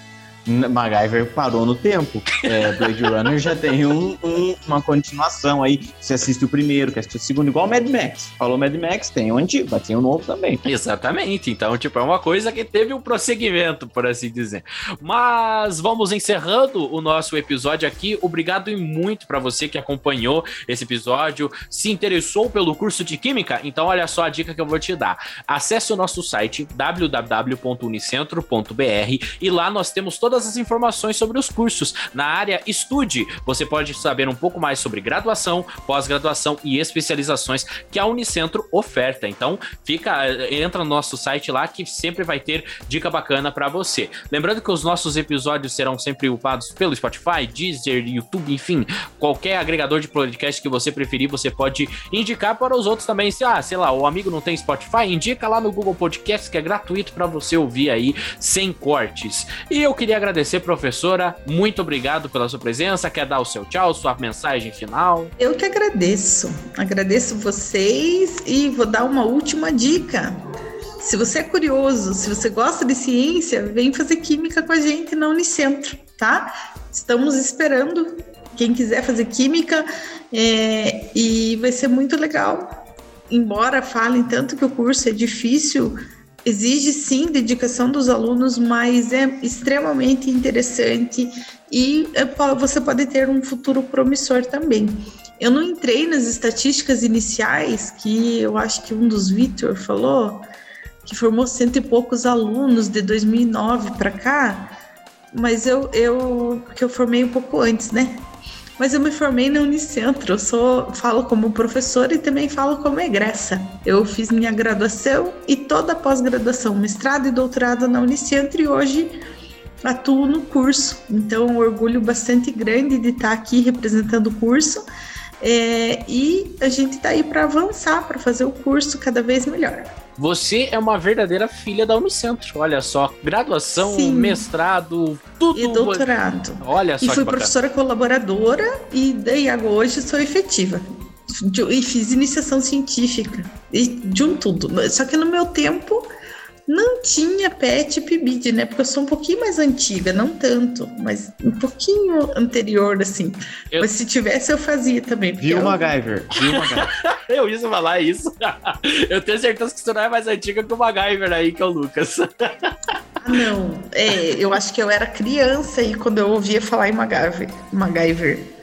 MacGyver parou no tempo. É, Blade Runner já tem um, um, uma continuação aí. Você assiste o primeiro, quer assistir o segundo, igual Mad Max. Falou Mad Max, tem o antigo, mas tem o novo também. Exatamente. Então, tipo, é uma coisa que teve um prosseguimento, por assim dizer. Mas vamos encerrando o nosso episódio aqui. Obrigado e muito para você que acompanhou esse episódio, se interessou pelo curso de Química. Então, olha só a dica que eu vou te dar. Acesse o nosso site www.unicentro.br e lá nós temos todas as informações sobre os cursos. Na área Estude, você pode saber um pouco mais sobre graduação, pós-graduação e especializações que a Unicentro oferta. Então, fica, entra no nosso site lá que sempre vai ter dica bacana para você. Lembrando que os nossos episódios serão sempre upados pelo Spotify, Deezer, YouTube, enfim, qualquer agregador de podcast que você preferir, você pode indicar para os outros também. Se, ah, sei lá, o amigo não tem Spotify, indica lá no Google Podcast que é gratuito para você ouvir aí sem cortes. E eu queria agradecer, professora, muito obrigado pela sua presença. Quer dar o seu tchau, sua mensagem final? Eu que agradeço. Agradeço vocês e vou dar uma última dica. Se você é curioso, se você gosta de ciência, vem fazer química com a gente na Unicentro, tá? Estamos esperando quem quiser fazer química é, e vai ser muito legal. Embora falem tanto que o curso é difícil, exige sim dedicação dos alunos, mas é extremamente interessante e é, você pode ter um futuro promissor também. Eu não entrei nas estatísticas iniciais, que eu acho que um dos Vitor falou, que formou cento e poucos alunos de 2009 para cá, mas eu, eu, porque eu formei um pouco antes, né? Mas eu me formei na Unicentro, eu sou, falo como professora e também falo como egressa. Eu fiz minha graduação e toda a pós-graduação, mestrado e doutorado na Unicentro e hoje atuo no curso. Então, um orgulho bastante grande de estar aqui representando o curso. É, e a gente está aí para avançar, para fazer o curso cada vez melhor. Você é uma verdadeira filha da Unicentro. Olha só, graduação, Sim. mestrado, tudo. E doutorado. Olha só. E fui professora colaboradora e daí hoje sou efetiva. E fiz iniciação científica. E de um tudo. Só que no meu tempo não tinha PET PIBID, né? Porque eu sou um pouquinho mais antiga, não tanto, mas um pouquinho anterior, assim. Eu... Mas se tivesse, eu fazia também. Viu, eu... MacGyver? Viu, MacGyver? <laughs> eu ia falar isso. <laughs> eu tenho certeza que você não é mais antiga que o MacGyver aí, que é o Lucas. ah, não. É, eu acho que eu era criança aí quando eu ouvia falar em MacGyver. MacGyver.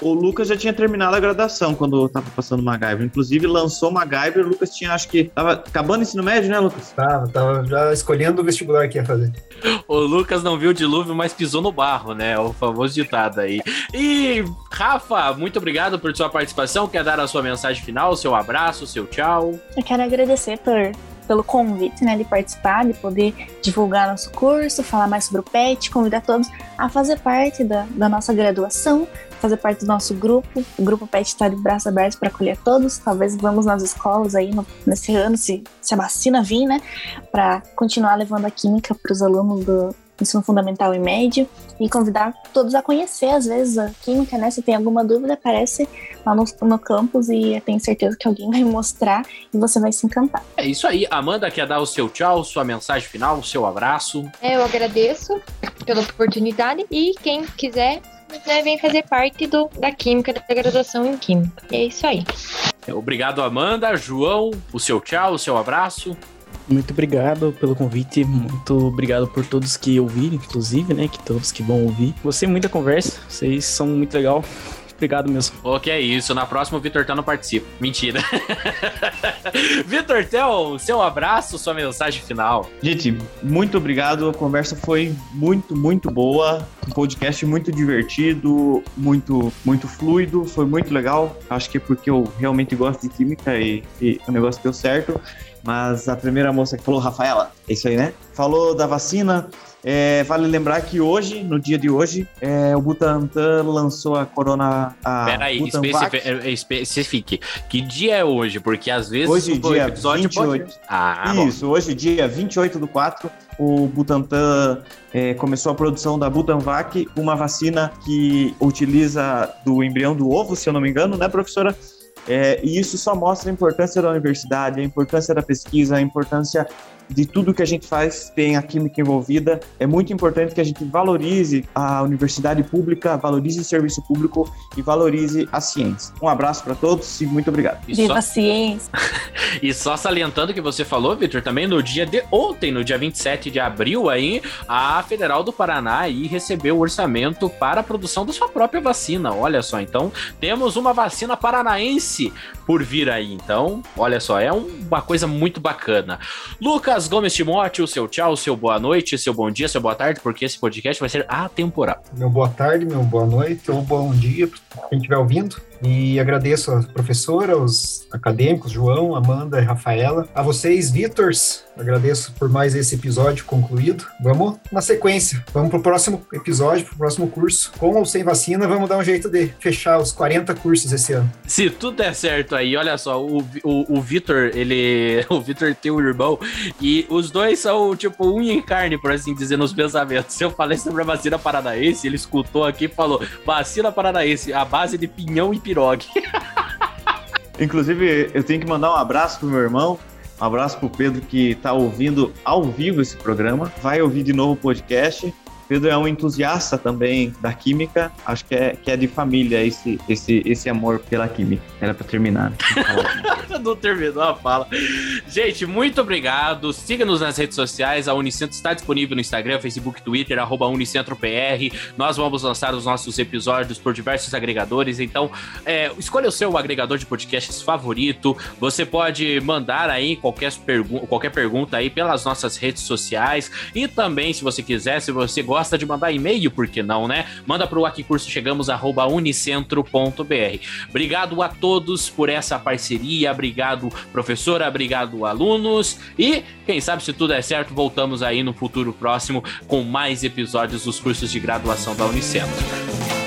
O Lucas já tinha terminado a graduação quando tava passando MacGyver. Inclusive, lançou MacGyver. O Lucas tinha, acho que. Tava acabando o ensino médio, né, Lucas? Tava, tava já escolhendo o vestibular que ia fazer. O Lucas não viu o dilúvio, mas pisou no barro, né? O famoso ditado aí. E, Rafa, muito obrigado por sua participação. Quer dar a sua mensagem final, seu abraço, seu tchau? Eu quero agradecer por pelo convite, né, de participar, de poder divulgar nosso curso, falar mais sobre o PET, convidar todos a fazer parte da, da nossa graduação, fazer parte do nosso grupo. O grupo PET está de braços abertos para acolher todos. Talvez vamos nas escolas aí no, nesse ano, se, se a vacina vir, né? Para continuar levando a química para os alunos do ensino fundamental e médio e convidar todos a conhecer, às vezes, a química, né? Se tem alguma dúvida, aparece lá no, no campus e eu tenho certeza que alguém <laughs> vai mostrar e você vai se encantar. É isso aí. Amanda, quer dar o seu tchau, sua mensagem final, o seu abraço? É, eu agradeço pela oportunidade e quem quiser né, vem fazer parte do, da química, da graduação em química. E é isso aí. Obrigado, Amanda. João, o seu tchau, o seu abraço. Muito obrigado pelo convite, muito obrigado por todos que ouviram, inclusive, né, que todos que vão ouvir. Gostei muito da conversa, vocês são muito legal. Obrigado mesmo. O que é isso. Na próxima o Vitor Tel não participa. Mentira. <laughs> Vitor Tel, seu abraço, sua mensagem final. Gente, muito obrigado. A conversa foi muito, muito boa. Um podcast muito divertido, muito, muito fluido. Foi muito legal. Acho que é porque eu realmente gosto de química e, e o negócio deu certo. Mas a primeira moça que falou, Rafaela, é isso aí, né? Falou da vacina. É, vale lembrar que hoje, no dia de hoje, é, o Butantan lançou a Corona. A Peraí, é, especifique. Que dia é hoje? Porque às vezes hoje, o dia episódio 28. Pode... Ah, Isso, bom. hoje, dia 28 do 4, o Butantan é, começou a produção da Butanvac, uma vacina que utiliza do embrião do ovo, se eu não me engano, né, professora? É, e isso só mostra a importância da universidade, a importância da pesquisa, a importância de tudo que a gente faz tem a química envolvida. É muito importante que a gente valorize a universidade pública, valorize o serviço público e valorize a ciência. Um abraço para todos e muito obrigado. E Viva só... a ciência! <laughs> e só salientando que você falou, Vitor, também no dia de ontem, no dia 27 de abril, aí, a Federal do Paraná aí recebeu o orçamento para a produção da sua própria vacina. Olha só, então temos uma vacina paranaense por vir aí. Então, olha só, é uma coisa muito bacana. Lucas Gomes Timóteo, seu tchau, seu boa noite, seu bom dia, seu boa tarde, porque esse podcast vai ser atemporal. Meu boa tarde, meu boa noite ou bom dia, quem estiver ouvindo. E agradeço a professora, aos acadêmicos, João, Amanda e Rafaela. A vocês, Vitors, agradeço por mais esse episódio concluído. Vamos na sequência. Vamos para o próximo episódio, para o próximo curso. Com ou sem vacina, vamos dar um jeito de fechar os 40 cursos esse ano. Se tudo der certo aí, olha só, o, o, o Vitor, ele. <laughs> O Vitor tem um irmão e os dois são, tipo, unha em carne, por assim dizer, nos pensamentos. Se eu falei sobre a vacina paranaense, ele escutou aqui e falou: vacina paranaense, a base de pinhão e pirogue. <laughs> Inclusive, eu tenho que mandar um abraço pro meu irmão, um abraço pro Pedro que tá ouvindo ao vivo esse programa. Vai ouvir de novo o podcast. Pedro é um entusiasta também da química, acho que é, que é de família esse, esse, esse amor pela química. Era para terminar. <laughs> Não terminou a fala. Gente, muito obrigado. Siga-nos nas redes sociais. A Unicentro está disponível no Instagram, Facebook, Twitter, arroba UnicentroPR. Nós vamos lançar os nossos episódios por diversos agregadores. Então, é, escolha o seu agregador de podcasts favorito. Você pode mandar aí qualquer, pergu qualquer pergunta aí pelas nossas redes sociais. E também, se você quiser, se você gosta gosta de mandar e-mail, por que não, né? Manda para o aquicursochegamos@unicentro.br. Obrigado a todos por essa parceria, obrigado professora, obrigado alunos e quem sabe se tudo é certo, voltamos aí no futuro próximo com mais episódios dos cursos de graduação da Unicentro.